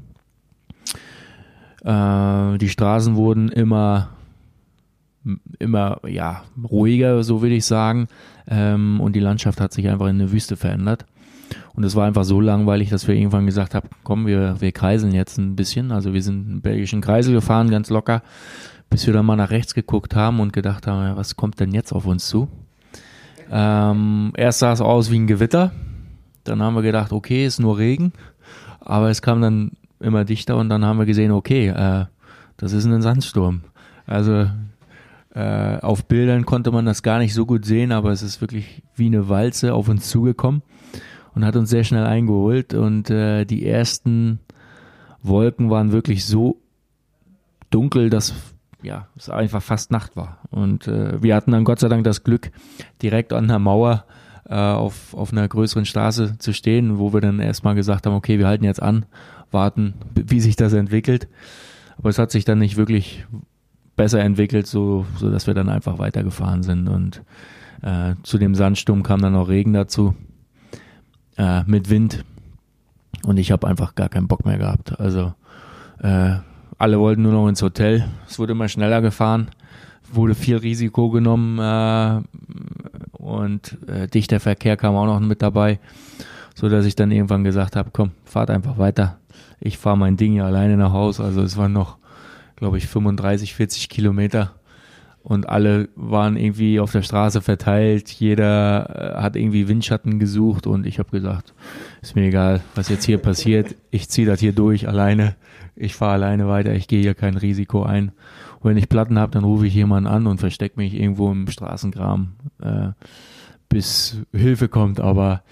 Äh, die Straßen wurden immer immer ja ruhiger, so will ich sagen, ähm, und die Landschaft hat sich einfach in eine Wüste verändert. Und es war einfach so langweilig, dass wir irgendwann gesagt haben, komm, wir, wir kreiseln jetzt ein bisschen. Also wir sind einen belgischen Kreisel gefahren, ganz locker, bis wir dann mal nach rechts geguckt haben und gedacht haben, ja, was kommt denn jetzt auf uns zu? Ähm, erst sah es aus wie ein Gewitter. Dann haben wir gedacht, okay, ist nur Regen. Aber es kam dann immer dichter und dann haben wir gesehen, okay, äh, das ist ein Sandsturm. Also äh, auf Bildern konnte man das gar nicht so gut sehen, aber es ist wirklich wie eine Walze auf uns zugekommen und hat uns sehr schnell eingeholt. Und äh, die ersten Wolken waren wirklich so dunkel, dass ja, es einfach fast Nacht war. Und äh, wir hatten dann Gott sei Dank das Glück, direkt an der Mauer äh, auf, auf einer größeren Straße zu stehen, wo wir dann erstmal gesagt haben, okay, wir halten jetzt an, warten, wie sich das entwickelt. Aber es hat sich dann nicht wirklich besser entwickelt, so, so dass wir dann einfach weitergefahren sind. Und äh, zu dem Sandsturm kam dann auch Regen dazu äh, mit Wind und ich habe einfach gar keinen Bock mehr gehabt. Also äh, alle wollten nur noch ins Hotel. Es wurde immer schneller gefahren, wurde viel Risiko genommen äh, und äh, dichter Verkehr kam auch noch mit dabei, so dass ich dann irgendwann gesagt habe, komm, fahrt einfach weiter. Ich fahre mein Ding ja alleine nach Hause. Also es waren noch, glaube ich, 35, 40 Kilometer und alle waren irgendwie auf der Straße verteilt. Jeder äh, hat irgendwie Windschatten gesucht und ich habe gesagt, ist mir egal, was jetzt hier passiert. Ich ziehe das hier durch alleine. Ich fahre alleine weiter. Ich gehe hier kein Risiko ein. Und wenn ich Platten habe, dann rufe ich jemanden an und verstecke mich irgendwo im Straßengraben, äh, bis Hilfe kommt. Aber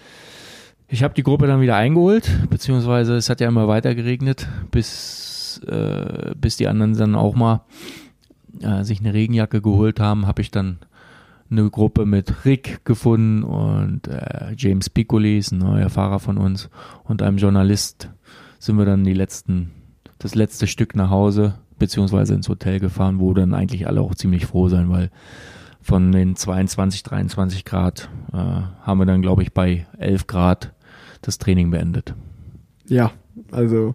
ich habe die Gruppe dann wieder eingeholt, beziehungsweise es hat ja immer weiter geregnet, bis, äh, bis die anderen dann auch mal äh, sich eine Regenjacke geholt haben, habe ich dann eine Gruppe mit Rick gefunden und äh, James Piccoli ist ein neuer Fahrer von uns und einem Journalist sind wir dann die letzten, das letzte Stück nach Hause beziehungsweise ins Hotel gefahren, wo dann eigentlich alle auch ziemlich froh sein, weil von den 22, 23 Grad äh, haben wir dann, glaube ich, bei 11 Grad das Training beendet. Ja, also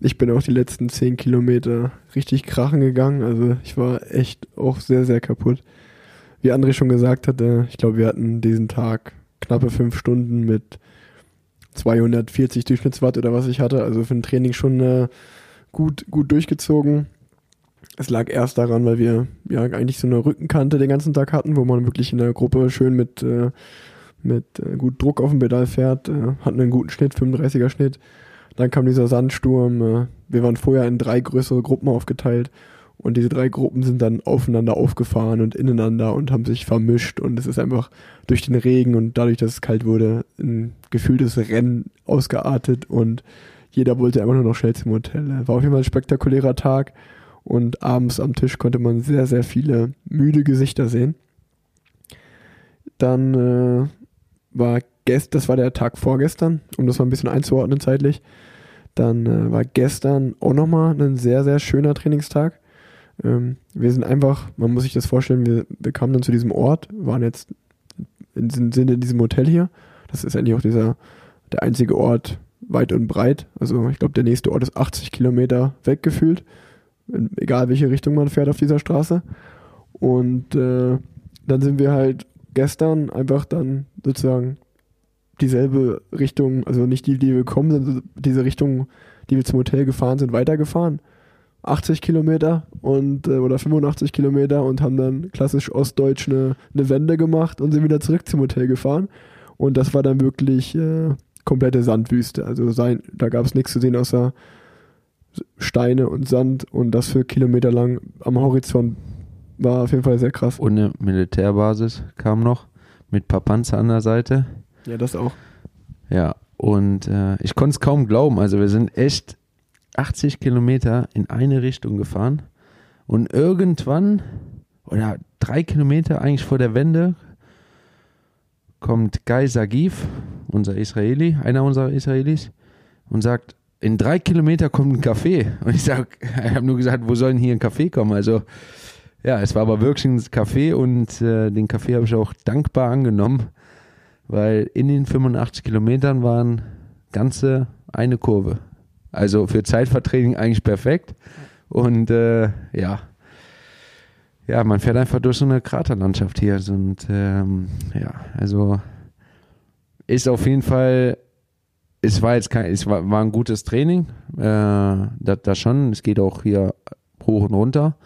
ich bin auch die letzten 10 Kilometer richtig krachen gegangen. Also ich war echt auch sehr, sehr kaputt. Wie André schon gesagt hatte, ich glaube, wir hatten diesen Tag knappe 5 Stunden mit 240 Durchschnittswatt oder was ich hatte. Also für ein Training schon äh, gut, gut durchgezogen. Es lag erst daran, weil wir ja eigentlich so eine Rückenkante den ganzen Tag hatten, wo man wirklich in der Gruppe schön mit, äh, mit äh, gut Druck auf dem Pedal fährt, äh, hatten einen guten Schnitt, 35er Schnitt. Dann kam dieser Sandsturm. Äh, wir waren vorher in drei größere Gruppen aufgeteilt und diese drei Gruppen sind dann aufeinander aufgefahren und ineinander und haben sich vermischt und es ist einfach durch den Regen und dadurch, dass es kalt wurde, ein gefühltes Rennen ausgeartet und jeder wollte einfach nur noch schnell zum Hotel. War auf jeden Fall ein spektakulärer Tag und abends am Tisch konnte man sehr, sehr viele müde Gesichter sehen. Dann äh, war gest, das war der Tag vorgestern, um das mal ein bisschen einzuordnen zeitlich. Dann äh, war gestern auch nochmal ein sehr, sehr schöner Trainingstag. Ähm, wir sind einfach, man muss sich das vorstellen, wir, wir kamen dann zu diesem Ort, waren jetzt in, sind in diesem Hotel hier. Das ist eigentlich auch dieser, der einzige Ort weit und breit. Also ich glaube, der nächste Ort ist 80 Kilometer weggefühlt. Egal welche Richtung man fährt auf dieser Straße. Und äh, dann sind wir halt gestern einfach dann sozusagen dieselbe Richtung, also nicht die, die wir gekommen sind, also diese Richtung, die wir zum Hotel gefahren sind, weitergefahren. 80 Kilometer und äh, oder 85 Kilometer und haben dann klassisch ostdeutsch eine, eine Wende gemacht und sind wieder zurück zum Hotel gefahren. Und das war dann wirklich äh, komplette Sandwüste. Also sein, da gab es nichts zu sehen außer Steine und Sand und das für Kilometer lang am Horizont war auf jeden Fall sehr krass. Und eine Militärbasis kam noch mit ein paar Panzer an der Seite. Ja, das auch. Ja, und äh, ich konnte es kaum glauben. Also wir sind echt 80 Kilometer in eine Richtung gefahren und irgendwann, oder drei Kilometer eigentlich vor der Wende, kommt Guy Sagiv, unser Israeli, einer unserer Israelis, und sagt, in drei Kilometer kommt ein Café. [laughs] Und ich sage, ich habe nur gesagt, wo soll denn hier ein Café kommen? Also ja, es war aber wirklich ein Café und äh, den Café habe ich auch dankbar angenommen, weil in den 85 Kilometern waren ganze eine Kurve. Also für Zeitvertraining eigentlich perfekt. Und äh, ja, ja, man fährt einfach durch so eine Kraterlandschaft hier. Und ähm, ja, also ist auf jeden Fall, es war jetzt kein, es war, war ein gutes Training, äh, das, das schon. Es geht auch hier hoch und runter.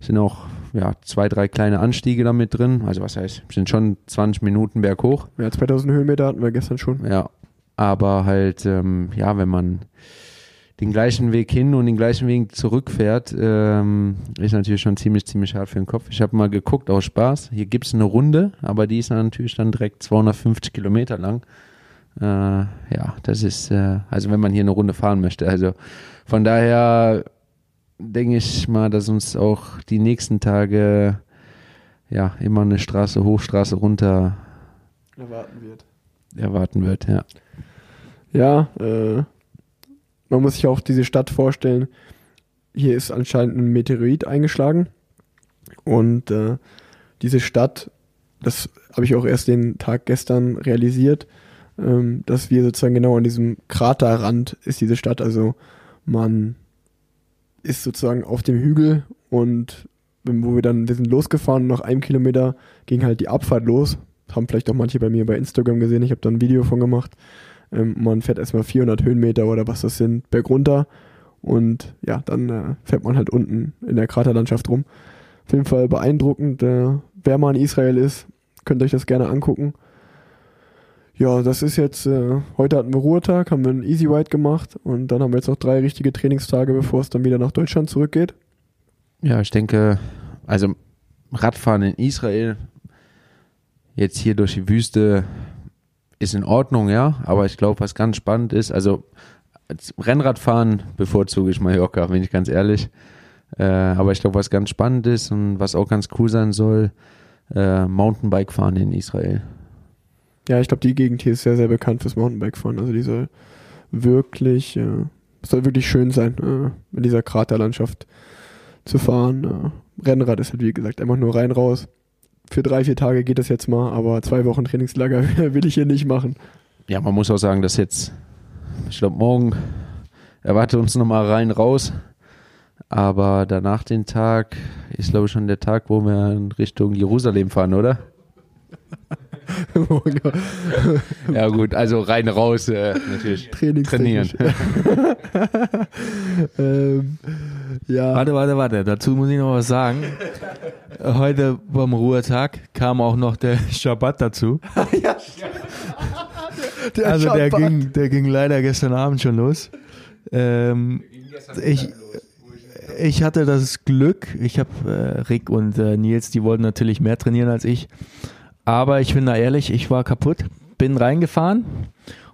Sind auch ja, zwei, drei kleine Anstiege da mit drin. Also was heißt, sind schon 20 Minuten berghoch. Ja, 2000 Höhenmeter hatten wir gestern schon. Ja, aber halt, ähm, ja, wenn man den gleichen Weg hin und den gleichen Weg zurückfährt, ähm, ist natürlich schon ziemlich, ziemlich hart für den Kopf. Ich habe mal geguckt, aus Spaß. Hier gibt es eine Runde, aber die ist natürlich dann direkt 250 Kilometer lang. Äh, ja, das ist, äh, also wenn man hier eine Runde fahren möchte. Also von daher denke ich mal, dass uns auch die nächsten Tage ja immer eine Straße hoch, Straße runter erwarten wird. Erwarten wird, ja. Ja, äh, man muss sich auch diese Stadt vorstellen. Hier ist anscheinend ein Meteorit eingeschlagen und äh, diese Stadt, das habe ich auch erst den Tag gestern realisiert, ähm, dass wir sozusagen genau an diesem Kraterrand ist diese Stadt. Also man ist sozusagen auf dem Hügel und wo wir dann, wir sind losgefahren, nach einem Kilometer ging halt die Abfahrt los. Haben vielleicht auch manche bei mir bei Instagram gesehen, ich habe da ein Video von gemacht. Ähm, man fährt erstmal 400 Höhenmeter oder was das sind, bergunter und ja, dann äh, fährt man halt unten in der Kraterlandschaft rum. Auf jeden Fall beeindruckend. Äh, wer mal in Israel ist, könnt euch das gerne angucken. Ja, das ist jetzt, äh, heute hatten wir Ruhetag, haben wir einen Easy Ride gemacht und dann haben wir jetzt noch drei richtige Trainingstage, bevor es dann wieder nach Deutschland zurückgeht. Ja, ich denke, also Radfahren in Israel, jetzt hier durch die Wüste, ist in Ordnung, ja, aber ich glaube, was ganz spannend ist, also Rennradfahren bevorzuge ich Mallorca, bin ich ganz ehrlich. Äh, aber ich glaube, was ganz spannend ist und was auch ganz cool sein soll, äh, Mountainbike fahren in Israel. Ja, ich glaube, die Gegend hier ist sehr, sehr bekannt fürs Mountainbike-Fahren. Also die soll wirklich, äh, soll wirklich schön sein, äh, in dieser Kraterlandschaft zu fahren. Äh, Rennrad ist halt, wie gesagt, einfach nur rein raus. Für drei, vier Tage geht das jetzt mal, aber zwei Wochen Trainingslager [laughs] will ich hier nicht machen. Ja, man muss auch sagen, dass jetzt, ich glaube, morgen erwartet uns nochmal rein raus. Aber danach den Tag ist, glaube ich, schon der Tag, wo wir in Richtung Jerusalem fahren, oder? [laughs] [laughs] ja gut, also rein raus äh, natürlich trainieren. [laughs] ähm, ja. Warte, warte, warte. Dazu muss ich noch was sagen. Heute beim Ruhetag kam auch noch der [laughs] Schabbat dazu. ja, der also Schabbat. der ging, der ging leider gestern Abend schon los. Ähm, ich, ich hatte das Glück, ich habe äh, Rick und äh, Nils, die wollten natürlich mehr trainieren als ich. Aber ich bin da ehrlich, ich war kaputt, bin reingefahren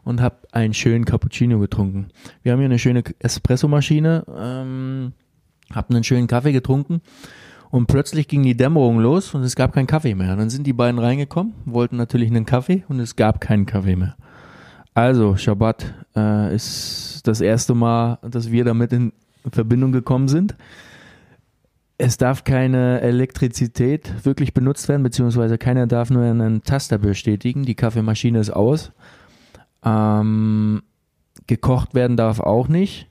und habe einen schönen Cappuccino getrunken. Wir haben hier eine schöne Espressomaschine, ähm, habe einen schönen Kaffee getrunken und plötzlich ging die Dämmerung los und es gab keinen Kaffee mehr. Dann sind die beiden reingekommen, wollten natürlich einen Kaffee und es gab keinen Kaffee mehr. Also, Shabbat äh, ist das erste Mal, dass wir damit in Verbindung gekommen sind. Es darf keine Elektrizität wirklich benutzt werden, beziehungsweise keiner darf nur einen Taster bestätigen. Die Kaffeemaschine ist aus. Ähm, gekocht werden darf auch nicht.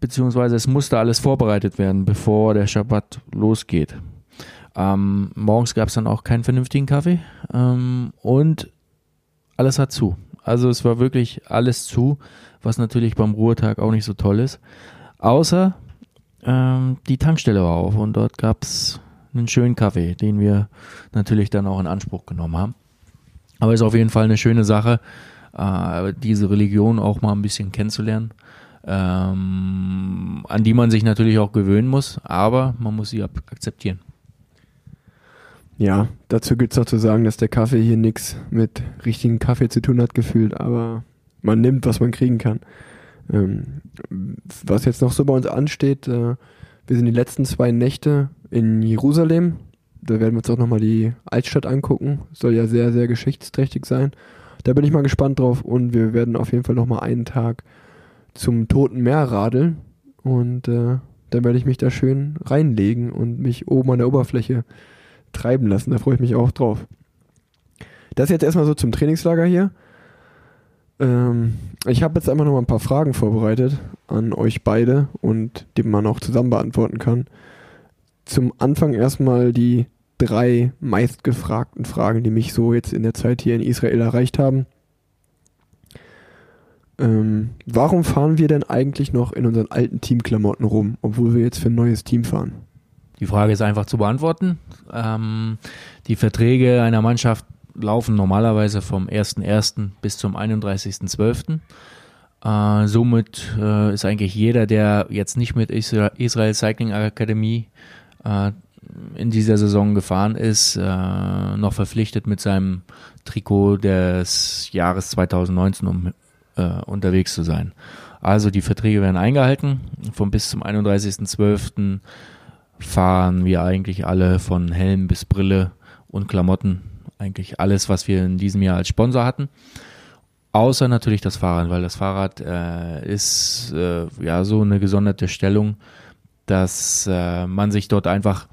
Beziehungsweise es musste alles vorbereitet werden, bevor der Schabbat losgeht. Ähm, morgens gab es dann auch keinen vernünftigen Kaffee. Ähm, und alles hat zu. Also es war wirklich alles zu, was natürlich beim Ruhetag auch nicht so toll ist. Außer ähm, die Tankstelle war auf und dort gab es einen schönen Kaffee, den wir natürlich dann auch in Anspruch genommen haben. Aber ist auf jeden Fall eine schöne Sache, äh, diese Religion auch mal ein bisschen kennenzulernen, ähm, an die man sich natürlich auch gewöhnen muss, aber man muss sie akzeptieren. Ja, dazu gibt es noch zu sagen, dass der Kaffee hier nichts mit richtigen Kaffee zu tun hat, gefühlt, aber man nimmt, was man kriegen kann. Ähm, was jetzt noch so bei uns ansteht, äh, wir sind die letzten zwei Nächte in Jerusalem. Da werden wir uns auch nochmal die Altstadt angucken. Soll ja sehr, sehr geschichtsträchtig sein. Da bin ich mal gespannt drauf und wir werden auf jeden Fall nochmal einen Tag zum Toten Meer radeln und äh, dann werde ich mich da schön reinlegen und mich oben an der Oberfläche treiben lassen. Da freue ich mich auch drauf. Das jetzt erstmal so zum Trainingslager hier. Ähm, ich habe jetzt einfach noch mal ein paar Fragen vorbereitet an euch beide und die man auch zusammen beantworten kann. Zum Anfang erstmal die drei meistgefragten Fragen, die mich so jetzt in der Zeit hier in Israel erreicht haben. Ähm, warum fahren wir denn eigentlich noch in unseren alten Teamklamotten rum, obwohl wir jetzt für ein neues Team fahren? Die Frage ist einfach zu beantworten. Ähm, die Verträge einer Mannschaft laufen normalerweise vom 1.1. bis zum 31.12. Äh, somit äh, ist eigentlich jeder, der jetzt nicht mit Israel Cycling Akademie äh, in dieser Saison gefahren ist, äh, noch verpflichtet mit seinem Trikot des Jahres 2019, um äh, unterwegs zu sein. Also die Verträge werden eingehalten. Von bis zum 31.12. fahren wir eigentlich alle von Helm bis Brille und Klamotten eigentlich alles, was wir in diesem Jahr als Sponsor hatten. Außer natürlich das Fahrrad, weil das Fahrrad äh, ist äh, ja so eine gesonderte Stellung, dass äh, man sich dort einfach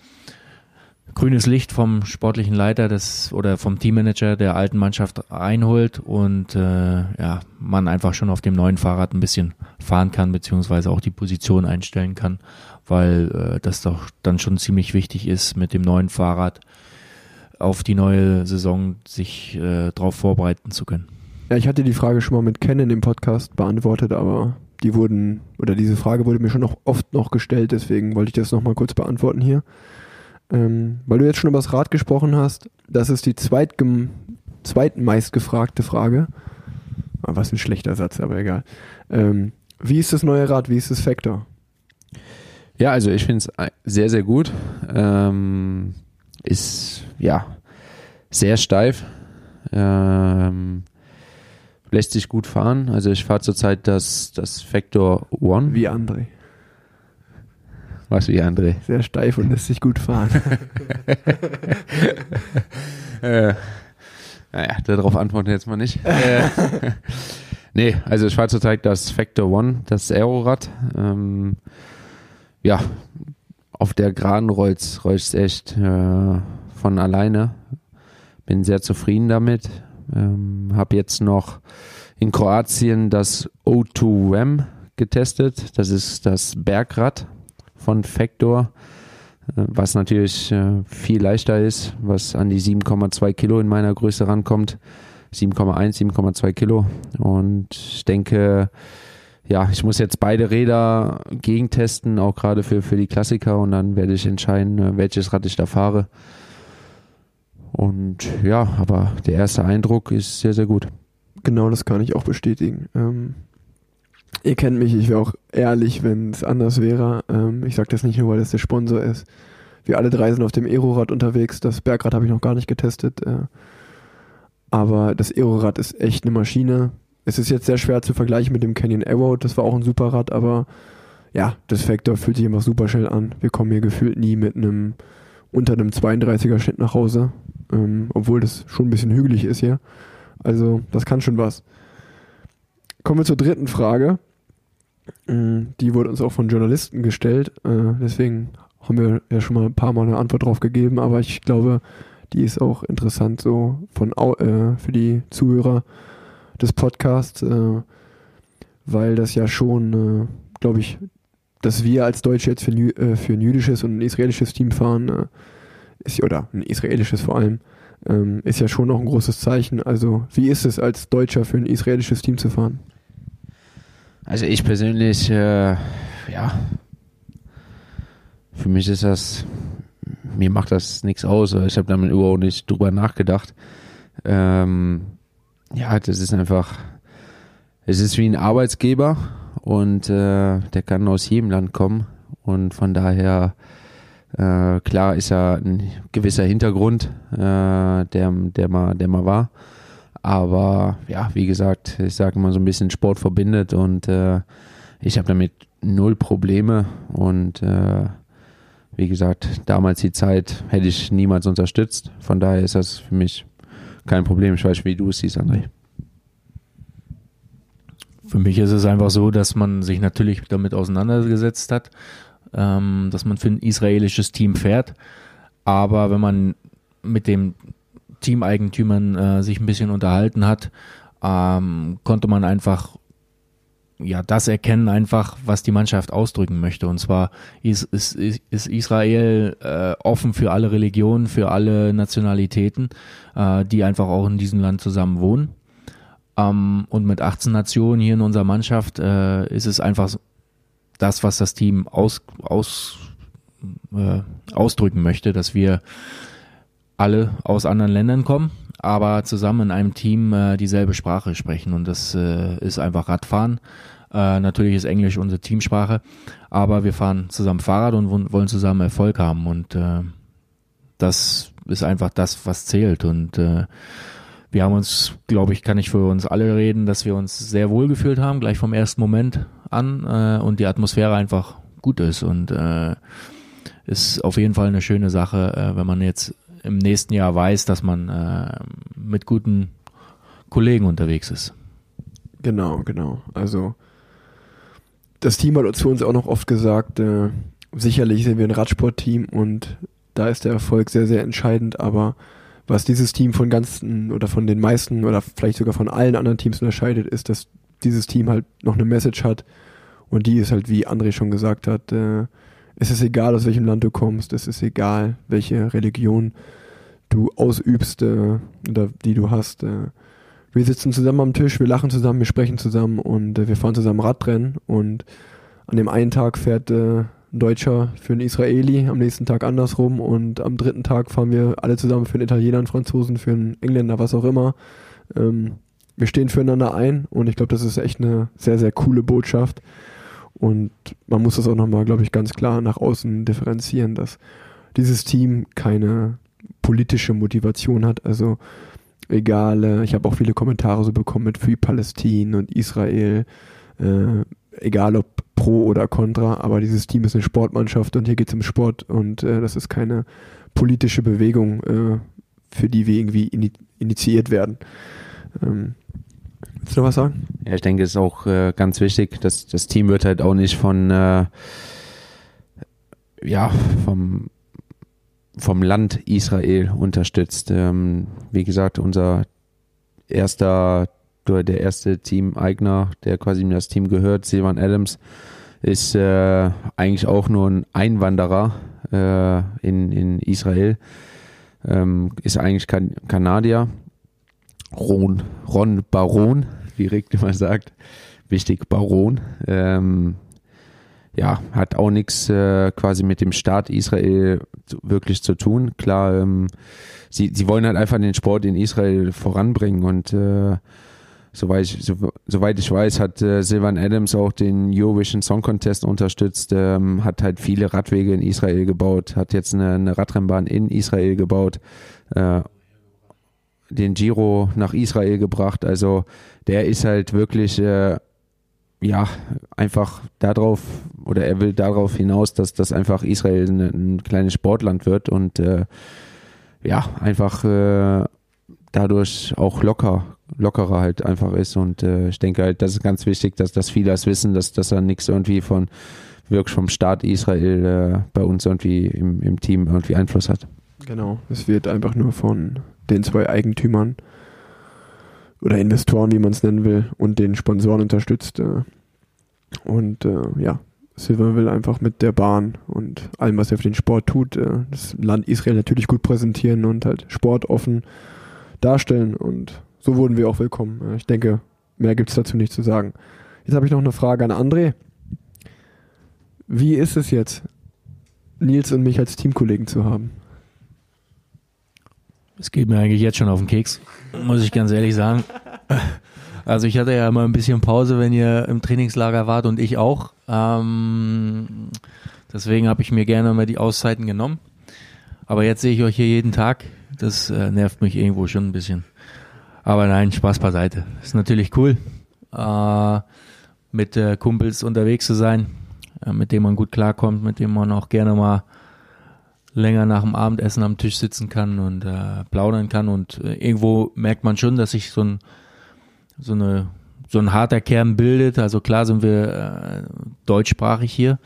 grünes Licht vom sportlichen Leiter des oder vom Teammanager der alten Mannschaft einholt und äh, ja, man einfach schon auf dem neuen Fahrrad ein bisschen fahren kann, beziehungsweise auch die Position einstellen kann, weil äh, das doch dann schon ziemlich wichtig ist, mit dem neuen Fahrrad auf die neue Saison sich äh, darauf vorbereiten zu können. Ja, ich hatte die Frage schon mal mit Ken in dem Podcast beantwortet, aber die wurden, oder diese Frage wurde mir schon noch oft noch gestellt, deswegen wollte ich das nochmal kurz beantworten hier. Ähm, weil du jetzt schon über das Rad gesprochen hast, das ist die zweitgem zweitmeistgefragte Frage. Ah, was ein schlechter Satz, aber egal. Ähm, wie ist das neue Rad? Wie ist das Factor? Ja, also ich finde es sehr, sehr gut. Ähm, ist ja sehr steif. Ähm, lässt sich gut fahren. Also ich fahre zurzeit das, das Factor One. Wie André. Was wie André? Sehr steif und lässt sich gut fahren. [laughs] äh, naja, darauf antworten jetzt mal nicht. äh, [laughs] nee, also ich fahre zurzeit das Factor One, das Aerorad. Ähm, ja, auf der Geraden rollt es echt äh, von alleine. Bin sehr zufrieden damit. Ähm, habe jetzt noch in Kroatien das O2 RAM getestet. Das ist das Bergrad von Factor, äh, was natürlich äh, viel leichter ist, was an die 7,2 Kilo in meiner Größe rankommt. 7,1, 7,2 Kilo. Und ich denke, ja, ich muss jetzt beide Räder gegentesten, auch gerade für, für die Klassiker. Und dann werde ich entscheiden, äh, welches Rad ich da fahre. Und ja, aber der erste Eindruck ist sehr, sehr gut. Genau, das kann ich auch bestätigen. Ähm, ihr kennt mich, ich wäre auch ehrlich, wenn es anders wäre. Ähm, ich sage das nicht nur, weil das der Sponsor ist. Wir alle drei sind auf dem Aerorad unterwegs. Das Bergrad habe ich noch gar nicht getestet. Äh, aber das Aerorad ist echt eine Maschine. Es ist jetzt sehr schwer zu vergleichen mit dem Canyon Arrow. Das war auch ein super Rad, aber ja, das Factor fühlt sich einfach super schnell an. Wir kommen hier gefühlt nie mit einem unter einem 32er Schnitt nach Hause ähm, obwohl das schon ein bisschen hügelig ist hier. Also das kann schon was. Kommen wir zur dritten Frage. Ähm, die wurde uns auch von Journalisten gestellt. Äh, deswegen haben wir ja schon mal ein paar Mal eine Antwort drauf gegeben, aber ich glaube, die ist auch interessant so von äh, für die Zuhörer des Podcasts, äh, weil das ja schon, äh, glaube ich, dass wir als Deutsche jetzt für, äh, für ein jüdisches und ein israelisches Team fahren, äh, ist, oder ein israelisches vor allem, ähm, ist ja schon noch ein großes Zeichen. Also wie ist es als Deutscher für ein israelisches Team zu fahren? Also ich persönlich, äh, ja, für mich ist das, mir macht das nichts aus. Ich habe damit überhaupt nicht drüber nachgedacht. Ähm, ja, das ist einfach, es ist wie ein Arbeitsgeber und äh, der kann aus jedem Land kommen und von daher äh, klar ist ja ein gewisser Hintergrund, äh, der, der, mal, der mal war. Aber ja, wie gesagt, ich sage immer so ein bisschen Sport verbindet und äh, ich habe damit null Probleme und äh, wie gesagt, damals die Zeit hätte ich niemals unterstützt. Von daher ist das für mich kein Problem. Ich weiß, wie du es siehst, André. Für mich ist es einfach so, dass man sich natürlich damit auseinandergesetzt hat ähm, dass man für ein israelisches Team fährt. Aber wenn man mit dem Teameigentümern äh, sich ein bisschen unterhalten hat, ähm, konnte man einfach ja das erkennen einfach, was die Mannschaft ausdrücken möchte. Und zwar ist, ist, ist Israel äh, offen für alle Religionen, für alle Nationalitäten, äh, die einfach auch in diesem Land zusammen wohnen. Ähm, und mit 18 Nationen hier in unserer Mannschaft äh, ist es einfach das, was das Team aus, aus, äh, ausdrücken möchte, dass wir alle aus anderen Ländern kommen, aber zusammen in einem Team äh, dieselbe Sprache sprechen. Und das äh, ist einfach Radfahren. Äh, natürlich ist Englisch unsere Teamsprache, aber wir fahren zusammen Fahrrad und wollen zusammen Erfolg haben. Und äh, das ist einfach das, was zählt. Und äh, wir haben uns, glaube ich, kann ich für uns alle reden, dass wir uns sehr wohl gefühlt haben, gleich vom ersten Moment an äh, und die Atmosphäre einfach gut ist. Und äh, ist auf jeden Fall eine schöne Sache, äh, wenn man jetzt im nächsten Jahr weiß, dass man äh, mit guten Kollegen unterwegs ist. Genau, genau. Also das Team hat zu uns auch noch oft gesagt, äh, sicherlich sind wir ein Radsportteam und da ist der Erfolg sehr, sehr entscheidend, aber was dieses Team von ganzen oder von den meisten oder vielleicht sogar von allen anderen Teams unterscheidet, ist, dass dieses Team halt noch eine Message hat und die ist halt, wie André schon gesagt hat, äh, es ist egal, aus welchem Land du kommst, es ist egal, welche Religion du ausübst äh, oder die du hast. Äh, wir sitzen zusammen am Tisch, wir lachen zusammen, wir sprechen zusammen und äh, wir fahren zusammen Radrennen und an dem einen Tag fährt äh, ein Deutscher für einen Israeli, am nächsten Tag andersrum und am dritten Tag fahren wir alle zusammen für einen Italiener, einen Franzosen, für einen Engländer, was auch immer. Ähm, wir stehen füreinander ein und ich glaube, das ist echt eine sehr, sehr coole Botschaft. Und man muss das auch nochmal, glaube ich, ganz klar nach außen differenzieren, dass dieses Team keine politische Motivation hat. Also egal, äh, ich habe auch viele Kommentare so bekommen mit Free Palästin und Israel, äh, egal ob pro oder contra, aber dieses Team ist eine Sportmannschaft und hier geht es um Sport und äh, das ist keine politische Bewegung, äh, für die wir irgendwie ini initiiert werden. Ähm, willst du was sagen? Ja, ich denke, es ist auch äh, ganz wichtig, dass das Team wird halt auch nicht von äh, ja, vom vom Land Israel unterstützt. Ähm, wie gesagt, unser erster, der erste Teameigner, der quasi in das Team gehört, Silvan Adams, ist äh, eigentlich auch nur ein Einwanderer äh, in, in Israel. Ähm, ist eigentlich kan Kanadier. Ron, Ron Baron, wie Rick immer sagt. Wichtig, Baron. Ähm, ja, hat auch nichts äh, quasi mit dem Staat Israel wirklich zu tun. Klar, ähm, sie, sie wollen halt einfach den Sport in Israel voranbringen und äh, soweit, ich, so, soweit ich weiß, hat äh, Silvan Adams auch den Eurovision Song Contest unterstützt, ähm, hat halt viele Radwege in Israel gebaut, hat jetzt eine, eine Radrennbahn in Israel gebaut, äh, den Giro nach Israel gebracht. Also der ist halt wirklich äh, ja, einfach darauf, oder er will darauf hinaus, dass das einfach Israel ein, ein kleines Sportland wird und äh, ja, einfach äh, dadurch auch locker, lockerer halt einfach ist. Und äh, ich denke halt, das ist ganz wichtig, dass das viele das wissen, dass, dass da nichts irgendwie von wirklich vom Staat Israel äh, bei uns irgendwie im, im Team irgendwie Einfluss hat. Genau, es wird einfach nur von den zwei Eigentümern oder Investoren, wie man es nennen will, und den Sponsoren unterstützt. Äh, und äh, ja, Silver will einfach mit der Bahn und allem, was er für den Sport tut, äh, das Land Israel natürlich gut präsentieren und halt sportoffen darstellen. Und so wurden wir auch willkommen. Ich denke, mehr gibt es dazu nicht zu sagen. Jetzt habe ich noch eine Frage an André. Wie ist es jetzt, Nils und mich als Teamkollegen zu haben? Es geht mir eigentlich jetzt schon auf den Keks, muss ich ganz ehrlich sagen. Also ich hatte ja immer ein bisschen Pause, wenn ihr im Trainingslager wart und ich auch. Ähm, deswegen habe ich mir gerne mal die Auszeiten genommen. Aber jetzt sehe ich euch hier jeden Tag. Das äh, nervt mich irgendwo schon ein bisschen. Aber nein, Spaß beiseite. Ist natürlich cool, äh, mit äh, Kumpels unterwegs zu sein, äh, mit denen man gut klarkommt, mit denen man auch gerne mal länger nach dem Abendessen am Tisch sitzen kann und äh, plaudern kann. Und äh, irgendwo merkt man schon, dass sich so ein, so eine so ein harter Kern bildet. Also klar sind wir äh, deutschsprachig hier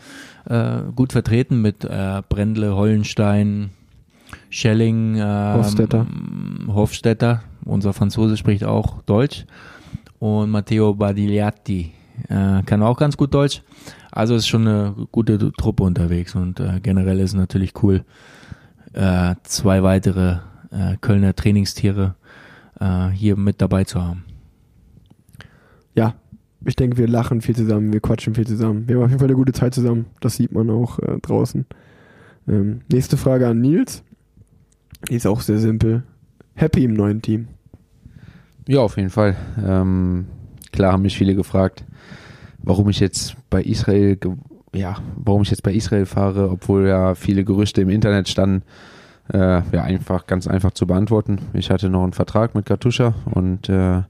äh, gut vertreten mit äh, Brendle, Hollenstein, Schelling, äh, Hofstetter. Hofstetter. Unser Franzose spricht auch Deutsch. Und Matteo Badigliatti äh, kann auch ganz gut Deutsch. Also ist schon eine gute Truppe unterwegs und äh, generell ist natürlich cool, äh, zwei weitere äh, Kölner Trainingstiere äh, hier mit dabei zu haben. Ja, ich denke, wir lachen viel zusammen, wir quatschen viel zusammen. Wir haben auf jeden Fall eine gute Zeit zusammen. Das sieht man auch äh, draußen. Ähm, nächste Frage an Nils. Die ist auch sehr simpel. Happy im neuen Team. Ja, auf jeden Fall. Ähm, klar haben mich viele gefragt, warum ich jetzt bei Israel, ja, warum ich jetzt bei Israel fahre, obwohl ja viele Gerüchte im Internet standen. Äh, ja, einfach, ganz einfach zu beantworten. Ich hatte noch einen Vertrag mit Katusha und äh,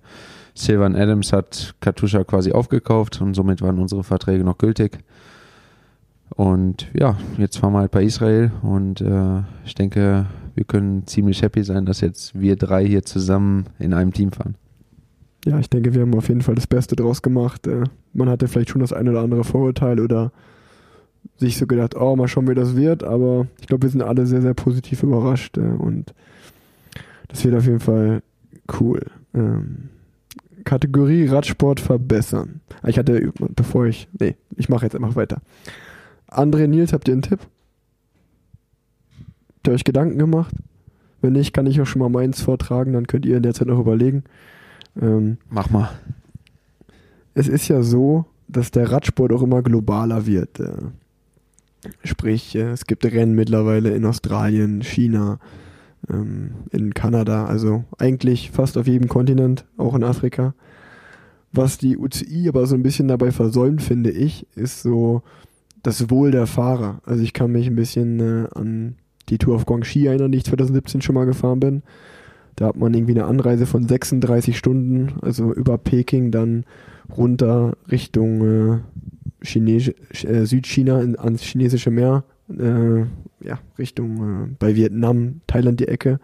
Sylvan Adams hat Katusha quasi aufgekauft und somit waren unsere Verträge noch gültig. Und ja, jetzt fahren wir halt bei Israel und äh, ich denke, wir können ziemlich happy sein, dass jetzt wir drei hier zusammen in einem Team fahren. Ja, ich denke, wir haben auf jeden Fall das Beste draus gemacht. Äh, man hatte vielleicht schon das eine oder andere Vorurteil oder sich so gedacht, oh, mal schauen, wie das wird, aber ich glaube, wir sind alle sehr, sehr positiv überrascht äh, und das wird auf jeden Fall cool. Ähm, Kategorie Radsport verbessern. Ah, Ich hatte, bevor ich, nee, ich mache jetzt einfach weiter. André Nils, habt ihr einen Tipp? Habt ihr euch Gedanken gemacht? Wenn nicht, kann ich auch schon mal meins vortragen, dann könnt ihr in der Zeit noch überlegen. Ähm, Mach mal. es ist ja so, dass der Radsport auch immer globaler wird. Äh, sprich, äh, es gibt Rennen mittlerweile in Australien, China, ähm, in Kanada, also eigentlich fast auf jedem Kontinent, auch in Afrika. Was die UCI aber so ein bisschen dabei versäumt, finde ich, ist so das Wohl der Fahrer. Also ich kann mich ein bisschen äh, an die Tour of Guangxi erinnern, die ich 2017 schon mal gefahren bin. Da hat man irgendwie eine Anreise von 36 Stunden, also über Peking, dann runter Richtung äh, äh, Südchina in, ans chinesische Meer, äh, ja, Richtung äh, bei Vietnam, Thailand die Ecke.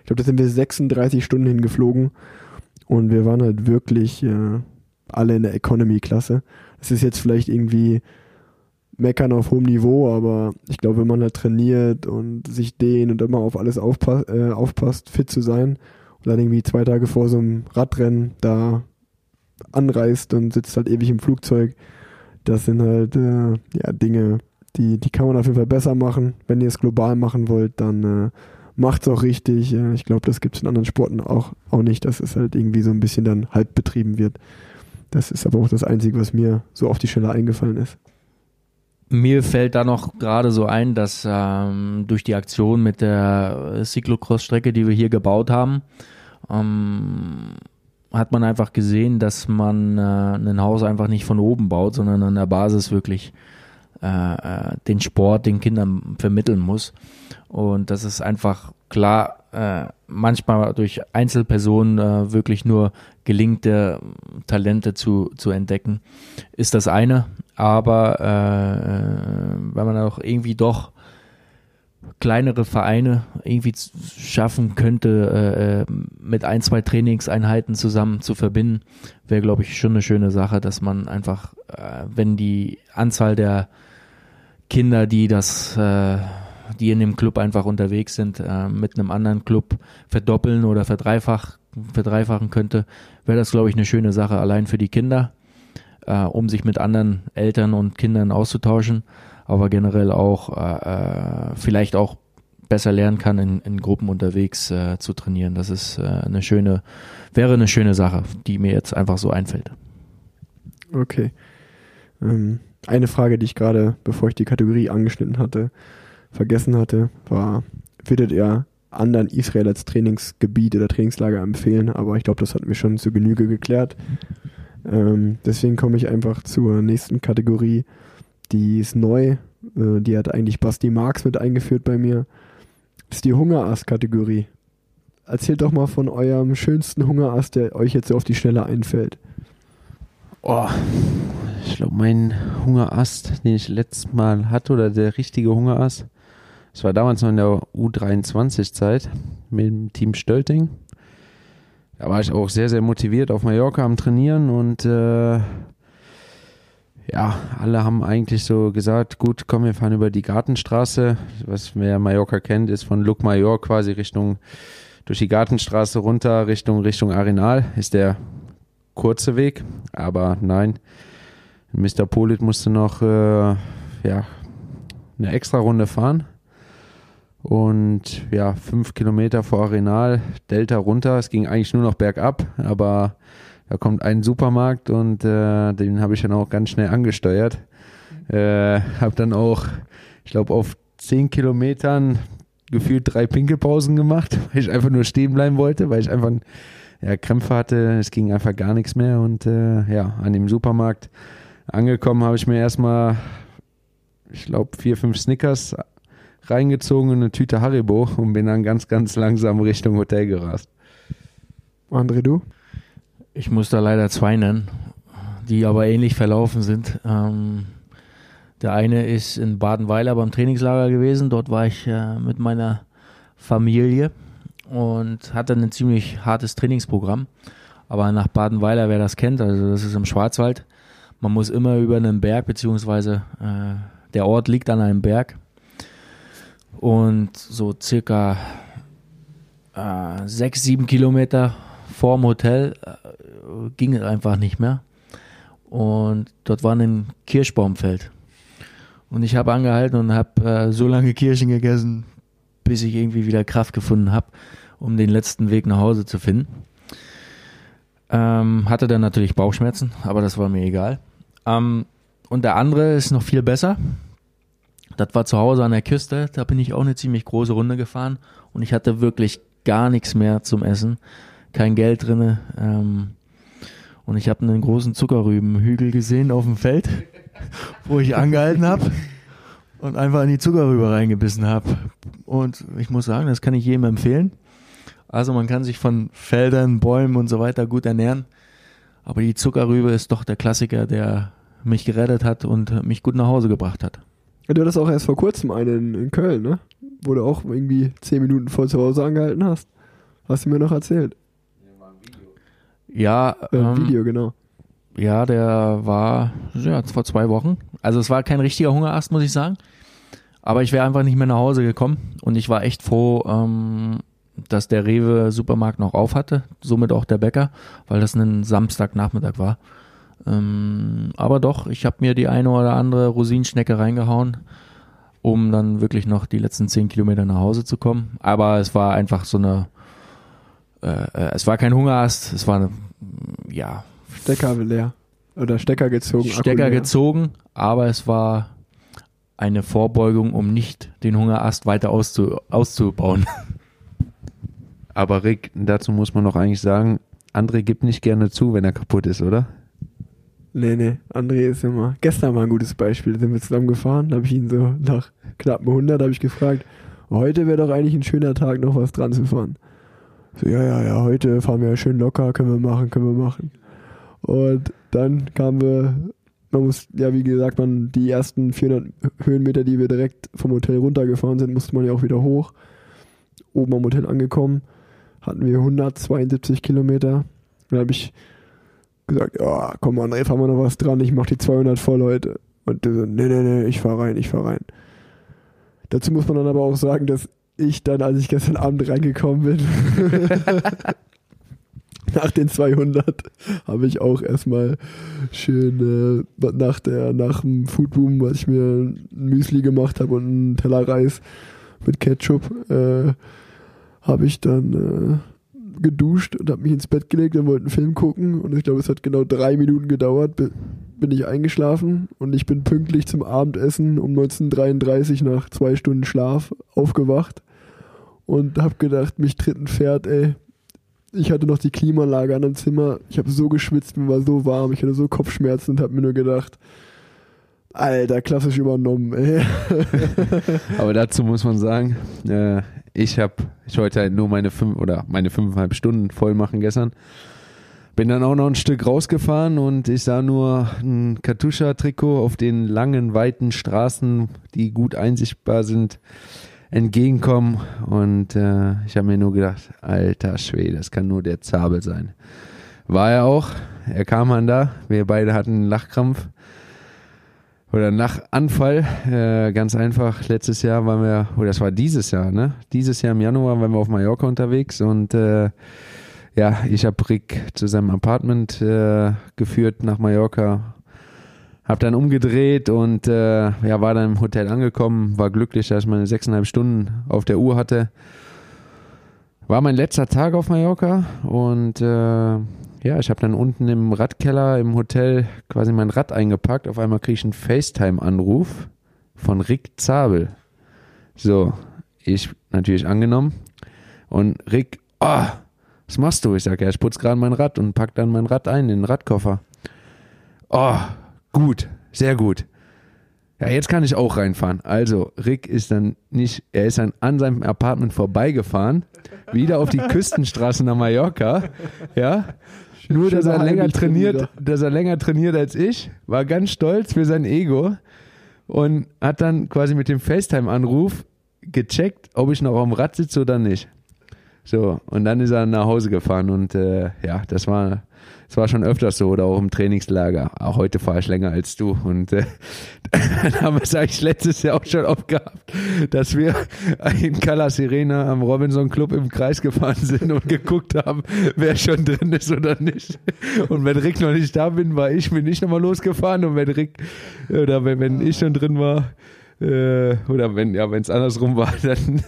Ich glaube, da sind wir 36 Stunden hingeflogen und wir waren halt wirklich äh, alle in der Economy-Klasse. Es ist jetzt vielleicht irgendwie meckern auf hohem Niveau, aber ich glaube, wenn man halt trainiert und sich dehnt und immer auf alles aufpa äh, aufpasst, fit zu sein und dann irgendwie zwei Tage vor so einem Radrennen da anreist und sitzt halt ewig im Flugzeug, das sind halt äh, ja, Dinge, die, die kann man auf jeden Fall besser machen. Wenn ihr es global machen wollt, dann äh, macht's auch richtig. Äh, ich glaube, das gibt's in anderen Sporten auch, auch nicht, dass es halt irgendwie so ein bisschen dann halb betrieben wird. Das ist aber auch das Einzige, was mir so auf die Stelle eingefallen ist. Mir fällt da noch gerade so ein, dass ähm, durch die Aktion mit der Cyclocross-Strecke, die wir hier gebaut haben, ähm, hat man einfach gesehen, dass man äh, ein Haus einfach nicht von oben baut, sondern an der Basis wirklich äh, äh, den Sport den Kindern vermitteln muss. Und das ist einfach klar, äh, manchmal durch Einzelpersonen äh, wirklich nur gelingt, Talente zu, zu entdecken, ist das eine. Aber äh, äh, wenn man auch irgendwie doch kleinere Vereine irgendwie schaffen könnte, äh, äh, mit ein, zwei Trainingseinheiten zusammen zu verbinden, wäre, glaube ich, schon eine schöne Sache, dass man einfach, äh, wenn die Anzahl der Kinder, die das, äh, die in dem Club einfach unterwegs sind, äh, mit einem anderen Club verdoppeln oder verdreifach, verdreifachen könnte, wäre das, glaube ich, eine schöne Sache allein für die Kinder, äh, um sich mit anderen Eltern und Kindern auszutauschen, aber generell auch äh, äh, vielleicht auch besser lernen kann, in, in Gruppen unterwegs äh, zu trainieren. Das ist äh, eine schöne, wäre eine schöne Sache, die mir jetzt einfach so einfällt. Okay. Ähm, eine Frage, die ich gerade, bevor ich die Kategorie angeschnitten hatte, vergessen hatte, war, würdet ihr anderen Israel als Trainingsgebiet oder Trainingslager empfehlen? Aber ich glaube, das hatten wir schon zu Genüge geklärt. Ähm, deswegen komme ich einfach zur nächsten Kategorie. Die ist neu. Äh, die hat eigentlich Basti Marx mit eingeführt bei mir. Das ist die Hungerass-Kategorie. Erzählt doch mal von eurem schönsten Hungerass, der euch jetzt so auf die Schnelle einfällt. Oh, ich glaube, mein Hungerast, den ich letztes Mal hatte, oder der richtige Hungerast, das war damals noch in der U23-Zeit mit dem Team Stölting. Da war ich auch sehr, sehr motiviert auf Mallorca am Trainieren und äh, ja, alle haben eigentlich so gesagt, gut, komm, wir fahren über die Gartenstraße. Was wer Mallorca kennt, ist von Luc Major quasi Richtung, durch die Gartenstraße runter Richtung, Richtung Arenal, ist der kurze Weg, aber nein, Mr. Polit musste noch äh, ja, eine extra Runde fahren. Und ja, fünf Kilometer vor Arenal, Delta runter. Es ging eigentlich nur noch bergab, aber da kommt ein Supermarkt und äh, den habe ich dann auch ganz schnell angesteuert. Äh, habe dann auch, ich glaube, auf zehn Kilometern gefühlt drei Pinkelpausen gemacht, [laughs] weil ich einfach nur stehen bleiben wollte, weil ich einfach ja, Krämpfe hatte. Es ging einfach gar nichts mehr und äh, ja, an dem Supermarkt angekommen habe ich mir erstmal, ich glaube, vier, fünf Snickers reingezogen und eine Tüte Haribo und bin dann ganz, ganz langsam Richtung Hotel gerast. André, du? Ich muss da leider zwei nennen, die aber ähnlich verlaufen sind. Ähm, der eine ist in Badenweiler beim Trainingslager gewesen. Dort war ich äh, mit meiner Familie und hatte ein ziemlich hartes Trainingsprogramm. Aber nach Badenweiler, wer das kennt, also das ist im Schwarzwald, man muss immer über einen Berg beziehungsweise äh, der Ort liegt an einem Berg und so circa äh, sechs, sieben Kilometer vorm Hotel äh, ging es einfach nicht mehr. Und dort war ein Kirschbaumfeld. Und ich habe angehalten und habe äh, so lange Kirschen gegessen, bis ich irgendwie wieder Kraft gefunden habe, um den letzten Weg nach Hause zu finden. Ähm, hatte dann natürlich Bauchschmerzen, aber das war mir egal. Ähm, und der andere ist noch viel besser. Das war zu Hause an der Küste, da bin ich auch eine ziemlich große Runde gefahren und ich hatte wirklich gar nichts mehr zum Essen, kein Geld drinne. Ähm, und ich habe einen großen Zuckerrübenhügel gesehen auf dem Feld, [laughs] wo ich angehalten habe und einfach in die Zuckerrübe reingebissen habe. Und ich muss sagen, das kann ich jedem empfehlen. Also man kann sich von Feldern, Bäumen und so weiter gut ernähren. Aber die Zuckerrübe ist doch der Klassiker, der mich gerettet hat und mich gut nach Hause gebracht hat. Du hattest auch erst vor kurzem einen in Köln, ne? Wo du auch irgendwie zehn Minuten vor zu Hause angehalten hast. Hast du mir noch erzählt? Ja, Äh, ähm, Video, genau. ja, der war ja, vor zwei Wochen. Also es war kein richtiger Hungerast, muss ich sagen. Aber ich wäre einfach nicht mehr nach Hause gekommen und ich war echt froh, ähm, dass der Rewe Supermarkt noch auf hatte, somit auch der Bäcker, weil das ein Samstagnachmittag war. Ähm, aber doch, ich habe mir die eine oder andere Rosinenschnecke reingehauen, um dann wirklich noch die letzten zehn Kilometer nach Hause zu kommen. Aber es war einfach so eine, äh, äh, es war kein Hungerast, es war eine, ja, Stecker leer. Oder Stecker gezogen. Stecker gezogen, aber es war eine Vorbeugung, um nicht den Hungerast weiter auszu auszubauen. [laughs] Aber Rick, dazu muss man noch eigentlich sagen, André gibt nicht gerne zu, wenn er kaputt ist, oder? Nee, nee. André ist immer. Gestern war ein gutes Beispiel. Da sind wir zusammen gefahren. Da habe ich ihn so nach knapp 100 habe ich gefragt, heute wäre doch eigentlich ein schöner Tag, noch was dran zu fahren. So, ja, ja, ja, heute fahren wir ja schön locker, können wir machen, können wir machen. Und dann kamen wir, man muss, ja, wie gesagt, man, die ersten 400 Höhenmeter, die wir direkt vom Hotel runtergefahren sind, musste man ja auch wieder hoch. Oben am Hotel angekommen, hatten wir 172 Kilometer. Dann habe ich gesagt, ja, komm André, fahren wir noch was dran, ich mach die 200 voll heute. Und der so, nee, nee, nee, ich fahr rein, ich fahr rein. Dazu muss man dann aber auch sagen, dass ich dann, als ich gestern Abend reingekommen bin, [laughs] nach den 200, habe ich auch erstmal schön äh, nach, der, nach dem Foodboom, als ich mir ein Müsli gemacht habe und einen Teller Reis mit Ketchup, äh, habe ich dann äh, geduscht und habe mich ins Bett gelegt und wollte einen Film gucken. Und ich glaube, es hat genau drei Minuten gedauert, bi- bin ich eingeschlafen und ich bin pünktlich zum Abendessen um 1933 nach zwei Stunden Schlaf aufgewacht und habe gedacht, mich tritt ein Pferd, ey. Ich hatte noch die Klimaanlage an dem Zimmer. Ich habe so geschwitzt, mir war so warm. Ich hatte so Kopfschmerzen und habe mir nur gedacht, Alter, klassisch übernommen, ey. [laughs] Aber dazu muss man sagen, äh, ich habe, ich wollte halt nur meine fünf oder meine fünfeinhalb Stunden voll machen gestern. Bin dann auch noch ein Stück rausgefahren und ich sah nur ein Katusha-Trikot auf den langen, weiten Straßen, die gut einsichtbar sind, entgegenkommen. Und äh, ich habe mir nur gedacht, alter Schwede, das kann nur der Zabel sein. War er auch. Er kam an da. Wir beide hatten einen Lachkrampf oder nach Anfall, äh, ganz einfach, letztes Jahr waren wir, oder das war dieses Jahr, ne? Dieses Jahr im Januar waren wir auf Mallorca unterwegs und äh, ja, ich habe Rick zu seinem Apartment äh, geführt nach Mallorca, hab dann umgedreht und äh, ja, war dann im Hotel angekommen, war glücklich, dass ich meine sechseinhalb Stunden auf der Uhr hatte. War mein letzter Tag auf Mallorca und äh, ja, ich habe dann unten im Radkeller im Hotel quasi mein Rad eingepackt. Auf einmal kriege ich einen FaceTime-Anruf von Rick Zabel. So, ich natürlich angenommen. Und Rick, oh, was machst du? Ich sage, ja, ich putze gerade mein Rad und pack dann mein Rad ein in den Radkoffer. Oh, gut, sehr gut. Ja, jetzt kann ich auch reinfahren. Also, Rick ist dann nicht, er ist dann an seinem Apartment vorbeigefahren, wieder auf die Küstenstraße nach Mallorca, ja. Nur, dass er länger trainiert, dass er länger trainiert als ich, war ganz stolz für sein Ego und hat dann quasi mit dem FaceTime-Anruf gecheckt, ob ich noch am Rad sitze oder nicht. So, und dann ist er nach Hause gefahren und äh, ja, das war, das war schon öfters so oder auch im Trainingslager. Auch heute fahre ich länger als du und äh, [laughs] dann haben wir es eigentlich letztes Jahr auch schon oft gehabt, dass wir in Cala Sirena am Robinson Club im Kreis gefahren sind und geguckt haben, wer schon drin ist oder nicht. Und wenn Rick noch nicht da bin, war ich, bin ich nochmal losgefahren und wenn Rick oder wenn, wenn ich schon drin war, äh, oder wenn ja, wenn es andersrum war, [laughs] dann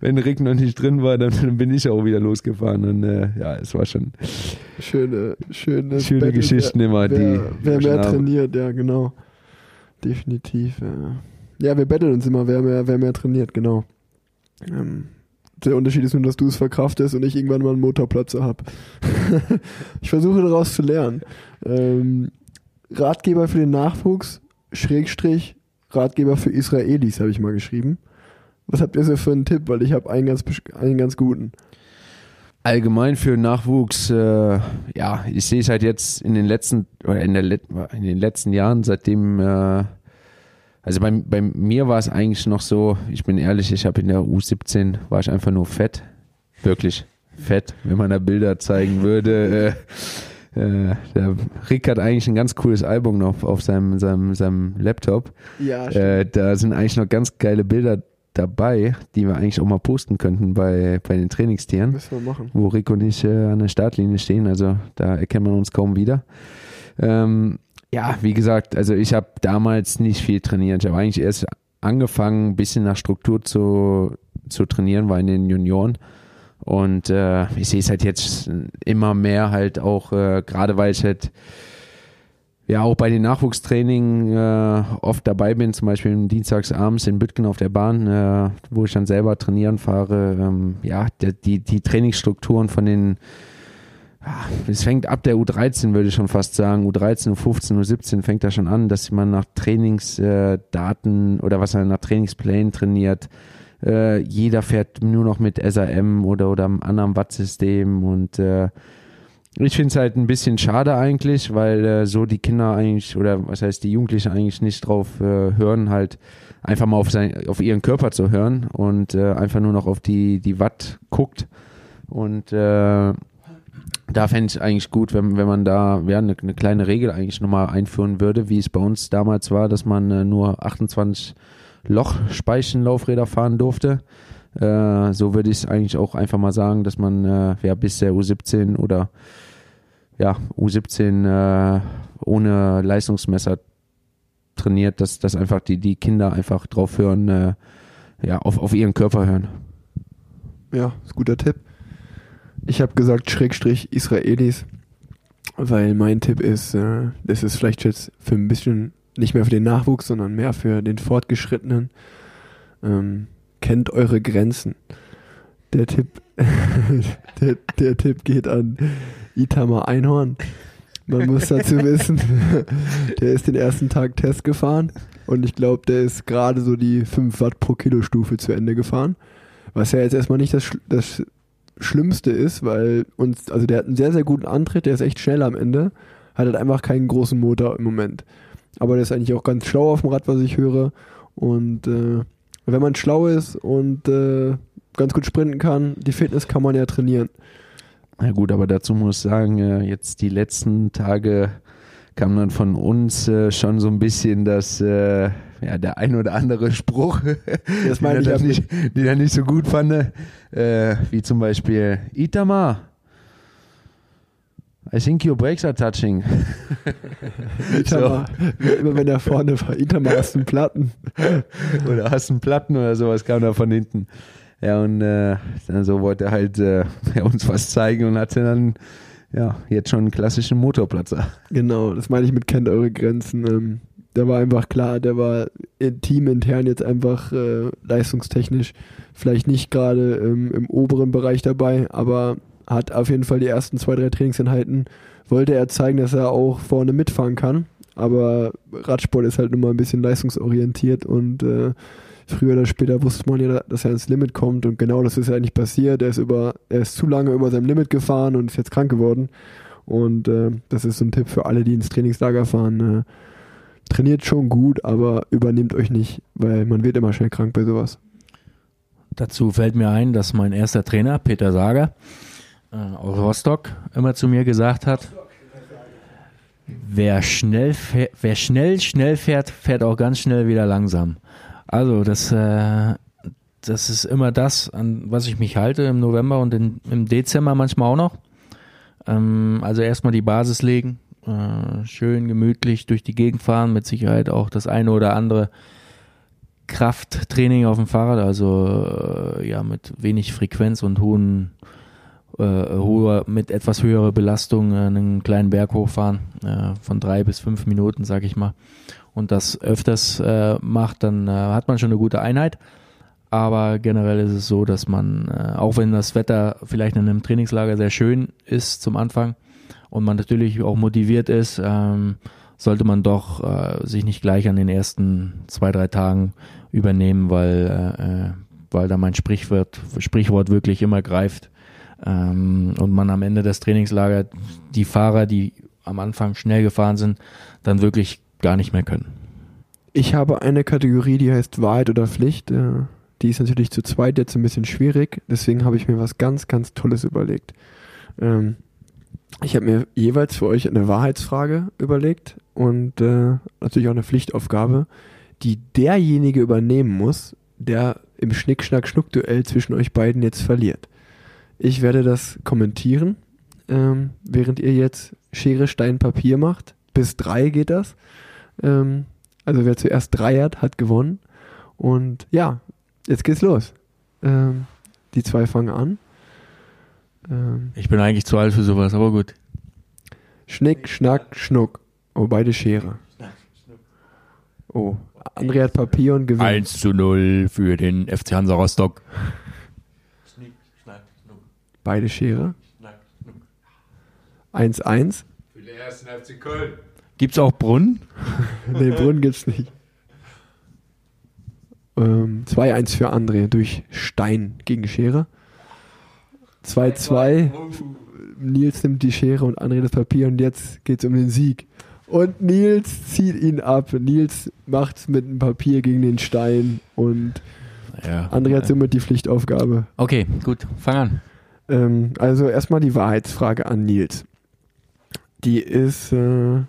wenn Rick noch nicht drin war, dann, dann bin ich auch wieder losgefahren und äh, ja, es war schon Schöne, schöne, schöne Battle, Geschichten wer, immer, die Wer, wer schon mehr trainiert, ja, genau. Definitiv. Ja, ja wir betteln uns immer, wer mehr, wer mehr trainiert, genau. Ähm, der Unterschied ist nur, dass du es verkraftest und ich irgendwann mal einen Motorplatzer habe. [laughs] ich versuche daraus zu lernen. Ähm, Ratgeber für den Nachwuchs, Schrägstrich, Ratgeber für Israelis, habe ich mal geschrieben. Was habt ihr so für einen Tipp? Weil ich habe einen ganz, einen ganz guten. allgemein für Nachwuchs, äh, ja, ich sehe es halt jetzt in den letzten oder in, der in den letzten Jahren, seitdem, äh, also bei, bei mir war es eigentlich noch so, ich bin ehrlich, ich habe in der U17 war ich einfach nur fett, wirklich fett, wenn man da Bilder zeigen würde. Äh, äh, der Rick hat eigentlich ein ganz cooles Album noch auf seinem, seinem, seinem Laptop. Ja, Äh, da sind eigentlich noch ganz geile Bilder dabei, die wir eigentlich auch mal posten könnten bei, bei den Trainingstieren müssen wir machen. wo Rick und ich äh, an der Startlinie stehen. Also da erkennt man uns kaum wieder. Ähm, ja, wie gesagt, also ich habe damals nicht viel trainiert. Ich habe eigentlich erst angefangen, ein bisschen nach Struktur zu, zu trainieren, war in den Junioren. Und äh, ich sehe es halt jetzt immer mehr halt auch, äh, gerade weil ich halt ja auch bei den Nachwuchstraining äh, oft dabei bin, zum Beispiel dienstags abends in Bütgen auf der Bahn, äh, wo ich dann selber trainieren fahre. Ähm, ja, der, die, die Trainingsstrukturen von den, ja, es fängt ab der U13, würde ich schon fast sagen, U13, U15, U17 fängt da schon an, dass man nach Trainingsdaten oder was er nach Trainingsplänen trainiert. Äh, jeder fährt nur noch mit SAM oder, oder einem anderen Wattsystem und äh, ich finde es halt ein bisschen schade eigentlich, weil äh, so die Kinder eigentlich oder was heißt die Jugendlichen eigentlich nicht drauf äh, hören, halt einfach mal auf, sein, auf ihren Körper zu hören und äh, einfach nur noch auf die, die Watt guckt. Und äh, da fände ich eigentlich gut, wenn, wenn man da ja, eine, eine kleine Regel eigentlich nochmal einführen würde, wie es bei uns damals war, dass man äh, nur 28 Lochspeichenlaufräder fahren durfte. Äh, so würde ich es eigentlich auch einfach mal sagen, dass man äh, ja, bis der U17 oder ja, U17 äh, ohne Leistungsmesser trainiert, dass, dass einfach die, die Kinder einfach drauf hören, äh, ja, auf, auf ihren Körper hören. Ja, ist guter Tipp. Ich habe gesagt Schrägstrich Israelis, weil mein Tipp ist, äh, das ist vielleicht jetzt für ein bisschen nicht mehr für den Nachwuchs, sondern mehr für den Fortgeschrittenen. Ähm, kennt eure Grenzen. Der Tipp, [laughs] der, der Tipp geht an Itamar Einhorn. Man muss dazu wissen, [laughs] der ist den ersten Tag Test gefahren und ich glaube, der ist gerade so die 5 Watt pro Kilo Stufe zu Ende gefahren. Was ja jetzt erstmal nicht das, das Schlimmste ist, weil uns, also der hat einen sehr, sehr guten Antritt, der ist echt schnell am Ende, hat halt einfach keinen großen Motor im Moment. Aber der ist eigentlich auch ganz schlau auf dem Rad, was ich höre. Und äh, wenn man schlau ist und äh, ganz gut sprinten kann, die Fitness kann man ja trainieren. Ja gut, aber dazu muss ich sagen, äh, jetzt die letzten Tage kam dann von uns äh, schon so ein bisschen das, äh, ja, der ein oder andere Spruch, [laughs] Das meine den, ich nicht, den er nicht so gut fand, wie zum Beispiel Itamar. I think your brakes are touching. [laughs] Itamar, immer wenn er vorne war, Itamar hast du einen Platten. [laughs] oder hast einen Platten oder sowas kam da von hinten. Ja, und äh, dann so wollte er halt äh, [laughs] uns was zeigen und hatte dann ja jetzt schon einen klassischen Motorplatzer. Genau, das meine ich mit kennt eure Grenzen. Ähm, der war einfach klar, der war in- teamintern jetzt einfach äh, leistungstechnisch vielleicht nicht gerade ähm, im oberen Bereich dabei, aber hat auf jeden Fall die ersten zwei, drei Trainingseinheiten, wollte er zeigen, dass er auch vorne mitfahren kann. Aber Radsport ist halt nun mal ein bisschen leistungsorientiert und äh, früher oder später wusste man ja, dass er ins Limit kommt und genau das ist ja eigentlich passiert. Er ist über, er ist zu lange über seinem Limit gefahren und ist jetzt krank geworden. Und äh, das ist so ein Tipp für alle, die ins Trainingslager fahren. Äh, trainiert schon gut, aber übernehmt euch nicht, weil man wird immer schnell krank bei sowas. Dazu fällt mir ein, dass mein erster Trainer, Peter Sager, aus Rostock, immer zu mir gesagt hat, wer schnell, fährt, wer schnell, schnell fährt, fährt auch ganz schnell wieder langsam. Also das, äh, das ist immer das, an was ich mich halte im November und in, im Dezember manchmal auch noch. Ähm, also erstmal die Basis legen, äh, schön gemütlich durch die Gegend fahren, mit Sicherheit auch das eine oder andere Krafttraining auf dem Fahrrad, also äh, ja mit wenig Frequenz und hohen äh, hoher, mit etwas höherer Belastung äh, einen kleinen Berg hochfahren äh, von drei bis fünf Minuten, sag ich mal. Und das öfters äh, macht, dann äh, hat man schon eine gute Einheit. Aber generell ist es so, dass man, äh, auch wenn das Wetter vielleicht in einem Trainingslager sehr schön ist zum Anfang und man natürlich auch motiviert ist, ähm, sollte man doch äh, sich nicht gleich an den ersten zwei, drei Tagen übernehmen, weil, äh, weil da mein Sprichwort, Sprichwort wirklich immer greift. Ähm, und man am Ende des Trainingslagers die Fahrer, die am Anfang schnell gefahren sind, dann wirklich gar nicht mehr können. Ich habe eine Kategorie, die heißt Wahrheit oder Pflicht. Äh, Die ist natürlich zu zweit jetzt ein bisschen schwierig. Deswegen habe ich mir was ganz, ganz Tolles überlegt. Ähm, Ich habe mir jeweils für euch eine Wahrheitsfrage überlegt und äh, natürlich auch eine Pflichtaufgabe, die derjenige übernehmen muss, der im Schnick-Schnack-Schnuck-Duell zwischen euch beiden jetzt verliert. Ich werde das kommentieren, ähm, während ihr jetzt Schere, Stein, Papier macht. Bis drei geht das. Ähm, also wer zuerst drei hat, hat gewonnen. Und ja, jetzt geht's los. Ähm, die zwei fangen an. Ähm, Ich bin eigentlich zu alt für sowas, aber gut. Schnick, Schnack, Schnuck. Oh, beide Schere. Oh, André hat Papier und gewinnt. 1 zu 0 für den FC Hansa Rostock. Beide Schere. 1-1. Für den ersten FC Köln. Gibt's auch Brunnen? [laughs] Nee, Brunnen gibt's nicht. Ähm, 2-1 für André durch Stein gegen Schere. 2-2. Nils nimmt die Schere und André das Papier und jetzt geht's um den Sieg. Und Nils zieht ihn ab. Nils macht's mit dem Papier gegen den Stein und Ja. André hat somit die Pflichtaufgabe. Okay, gut, fang an. Ähm, also erstmal die Wahrheitsfrage an Nils. Die ist, äh,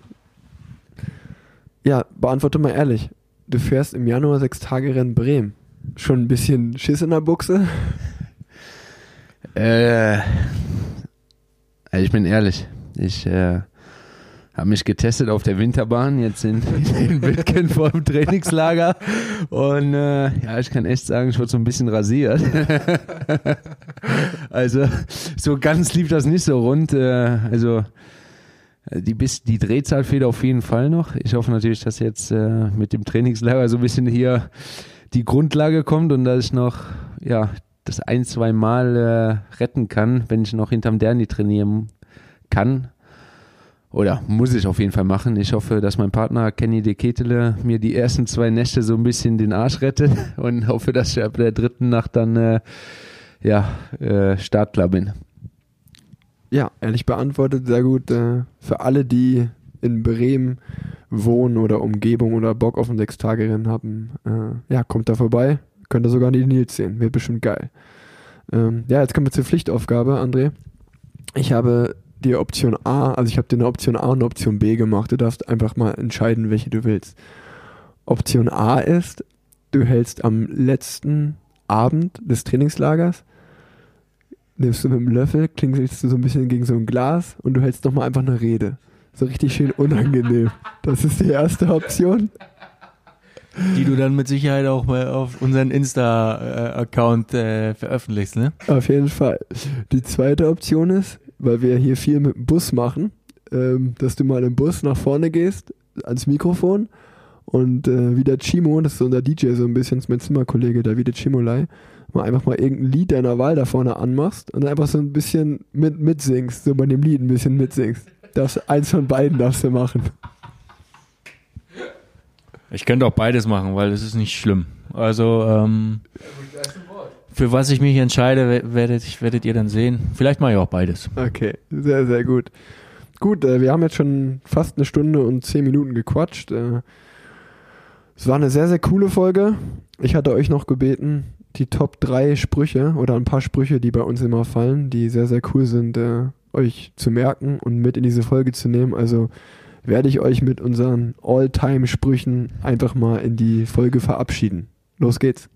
ja, beantworte mal ehrlich. Du fährst im Januar sechs Tage Rennen Bremen. Schon ein bisschen Schiss in der Buchse? Äh, also ich bin ehrlich. Ich äh, habe mich getestet auf der Winterbahn, jetzt in, in Wittgen vor dem Trainingslager. Und äh, ja, ich kann echt sagen, ich wurde so ein bisschen rasiert. [laughs] also so ganz lief das nicht so rund. Äh, also die, bis, die Drehzahl fehlt auf jeden Fall noch. Ich hoffe natürlich, dass jetzt äh, mit dem Trainingslager so ein bisschen hier die Grundlage kommt und dass ich noch ja, das ein, zwei Mal äh, retten kann, wenn ich noch hinterm Derni trainieren kann. Oder muss ich auf jeden Fall machen. Ich hoffe, dass mein Partner Kenny de Ketele mir die ersten zwei Nächte so ein bisschen den Arsch rettet [laughs] und hoffe, dass ich ab der dritten Nacht dann äh, ja, äh, startklar bin. Ja, ehrlich beantwortet, sehr gut. Äh, für alle, die in Bremen wohnen oder Umgebung oder Bock auf ein Sechs-Tage-Rennen haben, äh, ja, kommt da vorbei. Könnt ihr sogar die Nils sehen. Wird bestimmt geil. Ähm, ja, jetzt kommen wir zur Pflichtaufgabe, André. Ich habe die Option A, also ich habe dir eine Option A und eine Option B gemacht. Du darfst einfach mal entscheiden, welche du willst. Option A ist, du hältst am letzten Abend des Trainingslagers, nimmst du mit dem Löffel, klingelst du so ein bisschen gegen so ein Glas und du hältst nochmal einfach eine Rede. So richtig schön unangenehm. Das ist die erste Option. Die du dann mit Sicherheit auch mal auf unseren Insta-Account äh, veröffentlichst, ne? Auf jeden Fall. Die zweite Option ist, weil wir hier viel mit dem Bus machen, ähm, dass du mal im Bus nach vorne gehst, ans Mikrofon und äh, wie der Chimo, das ist unser DJ so ein bisschen, ist mein Zimmerkollege Davide Chimolai, mal einfach mal irgendein Lied deiner Wahl da vorne anmachst und einfach so ein bisschen mit, mitsingst, so bei dem Lied ein bisschen mitsingst. Das, eins von beiden darfst du machen. Ich könnte auch beides machen, weil es ist nicht schlimm. Also, ähm, für was ich mich entscheide, we- werdet, werdet ihr dann sehen. Vielleicht mache ich auch beides. Okay, sehr, sehr gut. Gut, äh, wir haben jetzt schon fast eine Stunde und zehn Minuten gequatscht. Äh, es war eine sehr, sehr coole Folge. Ich hatte euch noch gebeten, die Top 3 Sprüche oder ein paar Sprüche, die bei uns immer fallen, die sehr, sehr cool sind, äh, euch zu merken und mit in diese Folge zu nehmen. Also werde ich euch mit unseren All-Time-Sprüchen einfach mal in die Folge verabschieden. Los geht's.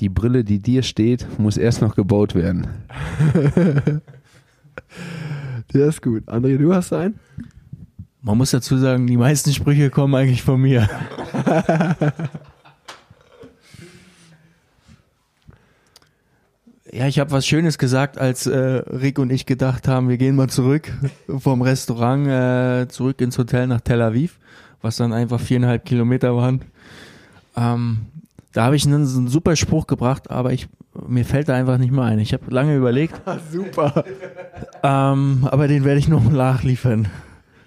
Die Brille, die dir steht, muss erst noch gebaut werden. [laughs] Der ist gut. André, du hast einen? Man muss dazu sagen, die meisten Sprüche kommen eigentlich von mir. [laughs] ja, ich habe was Schönes gesagt, als äh, Rick und ich gedacht haben, wir gehen mal zurück vom Restaurant äh, zurück ins Hotel nach Tel Aviv, was dann einfach viereinhalb Kilometer waren. Ähm, da habe ich einen, einen super Spruch gebracht, aber ich mir fällt da einfach nicht mehr ein. Ich habe lange überlegt, [laughs] Super. ähm, aber den werde ich noch nachliefern.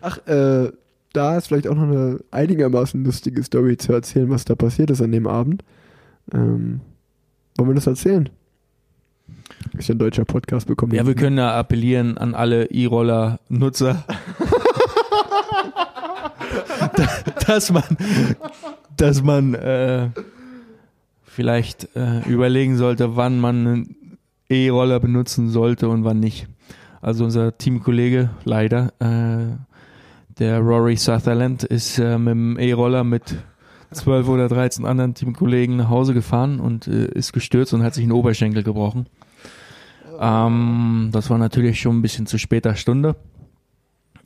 Ach, äh, da ist vielleicht auch noch eine einigermaßen lustige Story zu erzählen, was da passiert ist an dem Abend. Ähm, wollen wir das erzählen? Ist ja ein deutscher Podcast bekommen. Ja, wir können da appellieren an alle E-Roller-Nutzer, [laughs] [laughs] da- dass man, dass man äh, vielleicht äh, überlegen sollte, wann man einen E-Roller benutzen sollte und wann nicht. Also unser Teamkollege, leider, äh, der Rory Sutherland, ist äh, mit dem E-Roller mit 12 oder 13 anderen Teamkollegen nach Hause gefahren und äh, ist gestürzt und hat sich einen Oberschenkel gebrochen. Ähm, das war natürlich schon ein bisschen zu später Stunde.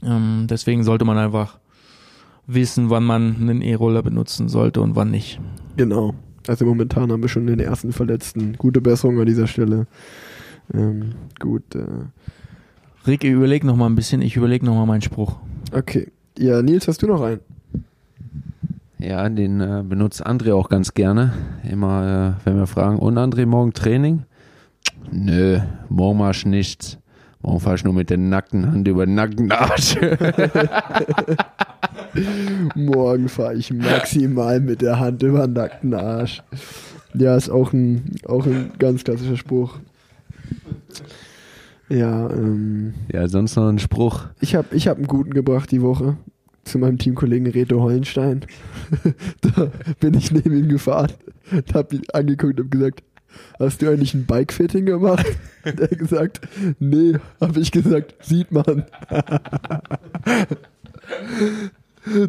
Ähm, deswegen sollte man einfach wissen, wann man einen E-Roller benutzen sollte und wann nicht. Genau. Also momentan haben wir schon den ersten Verletzten. Gute Besserung an dieser Stelle. Ähm, gut. Äh, Rick, überleg noch mal ein bisschen. Ich überleg noch mal meinen Spruch. okay. Ja, Nils, hast du noch einen? Ja, den äh, benutzt André auch ganz gerne. Immer, äh, wenn wir fragen, und André, morgen Training? Nö, morgen mach ich nichts. Morgen fahr ich nur mit der nackten Hand über den nackten Arsch. [laughs] [laughs] Morgen fahre ich maximal mit der Hand über den nackten Arsch. Ja, ist auch ein, auch ein ganz klassischer Spruch. Ja, ähm, ja, sonst noch ein Spruch. ich habe ich hab einen guten gebracht die Woche zu meinem Teamkollegen Reto Hollenstein. [laughs] da bin ich neben ihm gefahren, hab ihn angeguckt und gesagt, hast du eigentlich ein Bike-Fitting gemacht? [laughs] Der hat gesagt, nee, habe ich gesagt, sieht man. [laughs]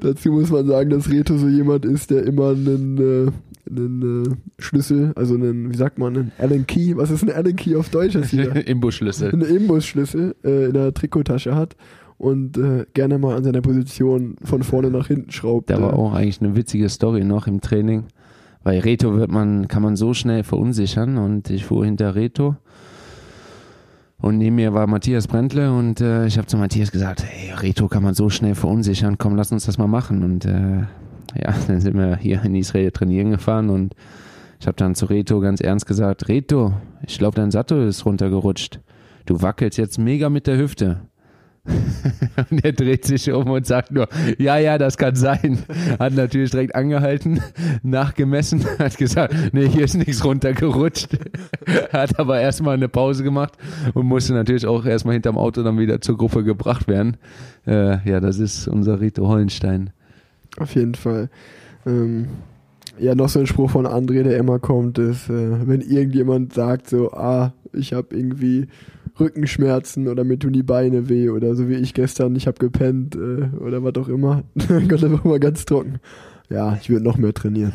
Dazu muss man sagen, dass Reto so jemand ist, der immer einen, äh, einen äh, Schlüssel, also einen, wie sagt man, einen Allen Key, was ist ein Allen Key auf Deutsch? [laughs] Imbusschlüssel. einen Imbusschlüssel äh, in der Trikottasche hat und äh, gerne mal an seiner Position von vorne nach hinten schraubt. Da war äh, auch eigentlich eine witzige Story noch im Training. Bei Reto wird man, kann man so schnell verunsichern und ich fuhr hinter Reto. Und neben mir war Matthias Brentle und äh, ich habe zu Matthias gesagt, hey, Reto kann man so schnell verunsichern, komm, lass uns das mal machen. Und äh, ja, [laughs] dann sind wir hier in Israel trainieren gefahren und ich habe dann zu Reto ganz ernst gesagt, Reto, ich glaube, dein Sattel ist runtergerutscht. Du wackelst jetzt mega mit der Hüfte. [laughs] und er dreht sich um und sagt nur, ja, ja, das kann sein. Hat natürlich direkt angehalten, nachgemessen, [laughs] hat gesagt, nee, hier ist nichts runtergerutscht. [laughs] Hat aber erstmal eine Pause gemacht und musste natürlich auch erstmal hinterm Auto dann wieder zur Gruppe gebracht werden. Äh, ja, das ist unser Rito Hollenstein. Auf jeden Fall. Ähm, ja, noch so ein Spruch von André, der immer kommt, ist, äh, wenn irgendjemand sagt so, ah, ich habe irgendwie Rückenschmerzen oder mir tun die Beine weh oder so wie ich gestern, ich habe gepennt äh, oder was auch immer, [laughs] kommt einfach mal ganz trocken. Ja, ich würde noch mehr trainieren.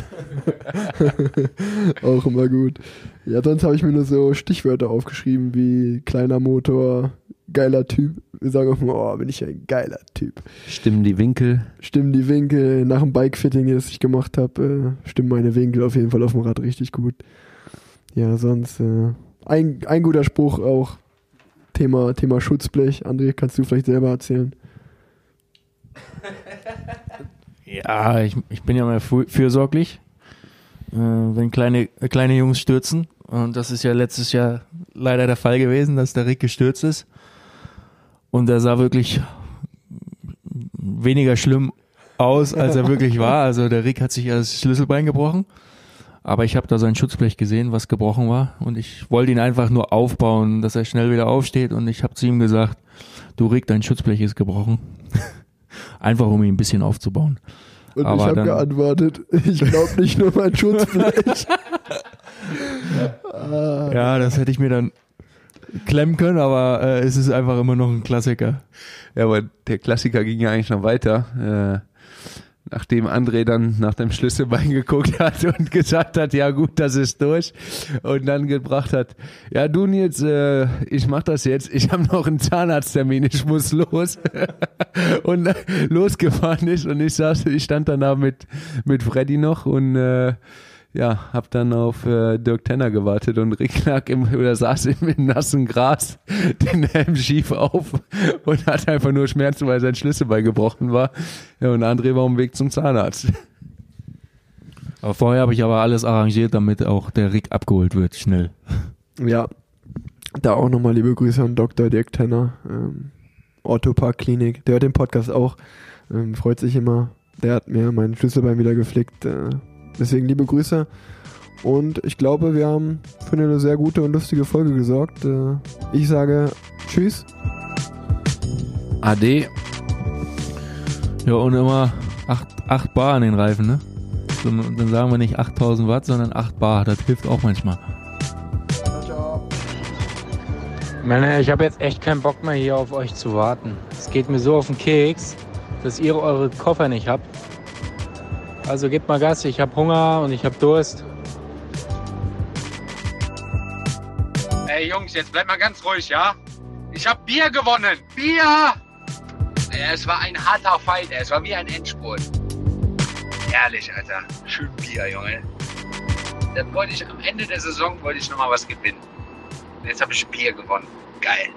[laughs] auch immer gut. Ja, sonst habe ich mir nur so Stichwörter aufgeschrieben wie kleiner Motor, geiler Typ. Wir sagen auch mal, oh, bin ich ein geiler Typ Stimmen die Winkel. stimmen die Winkel nach dem Bike-Fitting, das ich gemacht habe, äh, stimmen meine Winkel auf jeden Fall auf dem Rad richtig gut. Ja, sonst äh, ein, ein guter Spruch auch Thema, Thema Schutzblech. André, kannst du vielleicht selber erzählen? Ja, ich, ich bin ja mal fürsorglich, äh, wenn kleine, äh, kleine Jungs stürzen. Und das ist ja letztes Jahr leider der Fall gewesen, dass der Rick gestürzt ist. Und er sah wirklich weniger schlimm aus, als er wirklich war. Also der Rick hat sich ja das Schlüsselbein gebrochen. Aber ich habe da sein Schutzblech gesehen, was gebrochen war. Und ich wollte ihn einfach nur aufbauen, dass er schnell wieder aufsteht. Und ich habe zu ihm gesagt, du Rick, dein Schutzblech ist gebrochen. [laughs] einfach um ihn ein bisschen aufzubauen. Und Aber [laughs] ich habe geantwortet, ich glaube nicht nur mein Schutzblech. [laughs] Ja, das hätte ich mir dann klemmen können, aber äh, es ist einfach immer noch ein Klassiker. Ja, aber der Klassiker ging ja eigentlich noch weiter. Nachdem André dann nach dem Schlüsselbein geguckt hat und gesagt hat, ja gut, das ist durch. Und dann gebracht hat, ja du Nils, äh, ich mach das jetzt, ich habe noch einen Zahnarzttermin, ich muss los. [laughs] und äh, losgefahren ist und ich saß, ich stand dann da mit, mit Freddy noch und äh, ja, hab dann auf äh, Dirk Tenner gewartet und Rick lag im, oder saß im, im nassen Gras, [laughs] den Helm schief auf und hat einfach nur Schmerzen, weil sein Schlüsselbein gebrochen war. Ja, und André war auf dem Weg zum Zahnarzt. Aber vorher habe ich aber alles arrangiert, damit auch der Rick abgeholt wird, schnell. ja, da auch nochmal liebe Grüße an Dr. Dirk Tenner, ähm, Orthopark Klinik. Der hört den Podcast auch, ähm, freut sich immer. Der hat mir meinen Schlüsselbein wieder geflickt. Äh, deswegen liebe Grüße. Und ich glaube, wir haben für eine sehr gute und lustige Folge gesorgt. Äh, ich sage Tschüss. Ade. Ja, und immer 8, 8 Bar an den Reifen, ne? Dann sagen wir nicht 8000 Watt, sondern 8 Bar. Das hilft auch manchmal. Männer, ich habe jetzt echt keinen Bock mehr hier auf euch zu warten. Es geht mir so auf den Keks, dass ihr eure Koffer nicht habt. Also gebt mal Gas, ich habe Hunger und ich habe Durst. Ey Jungs, jetzt bleibt mal ganz ruhig, ja? Ich hab Bier gewonnen. Bier! Es war ein harter Fight, es war wie ein Endspurt. Ehrlich, Alter. Schön Bier, Junge. Dann wollte ich am Ende der Saison wollte ich noch mal was gewinnen. Jetzt habe ich Bier gewonnen. Geil.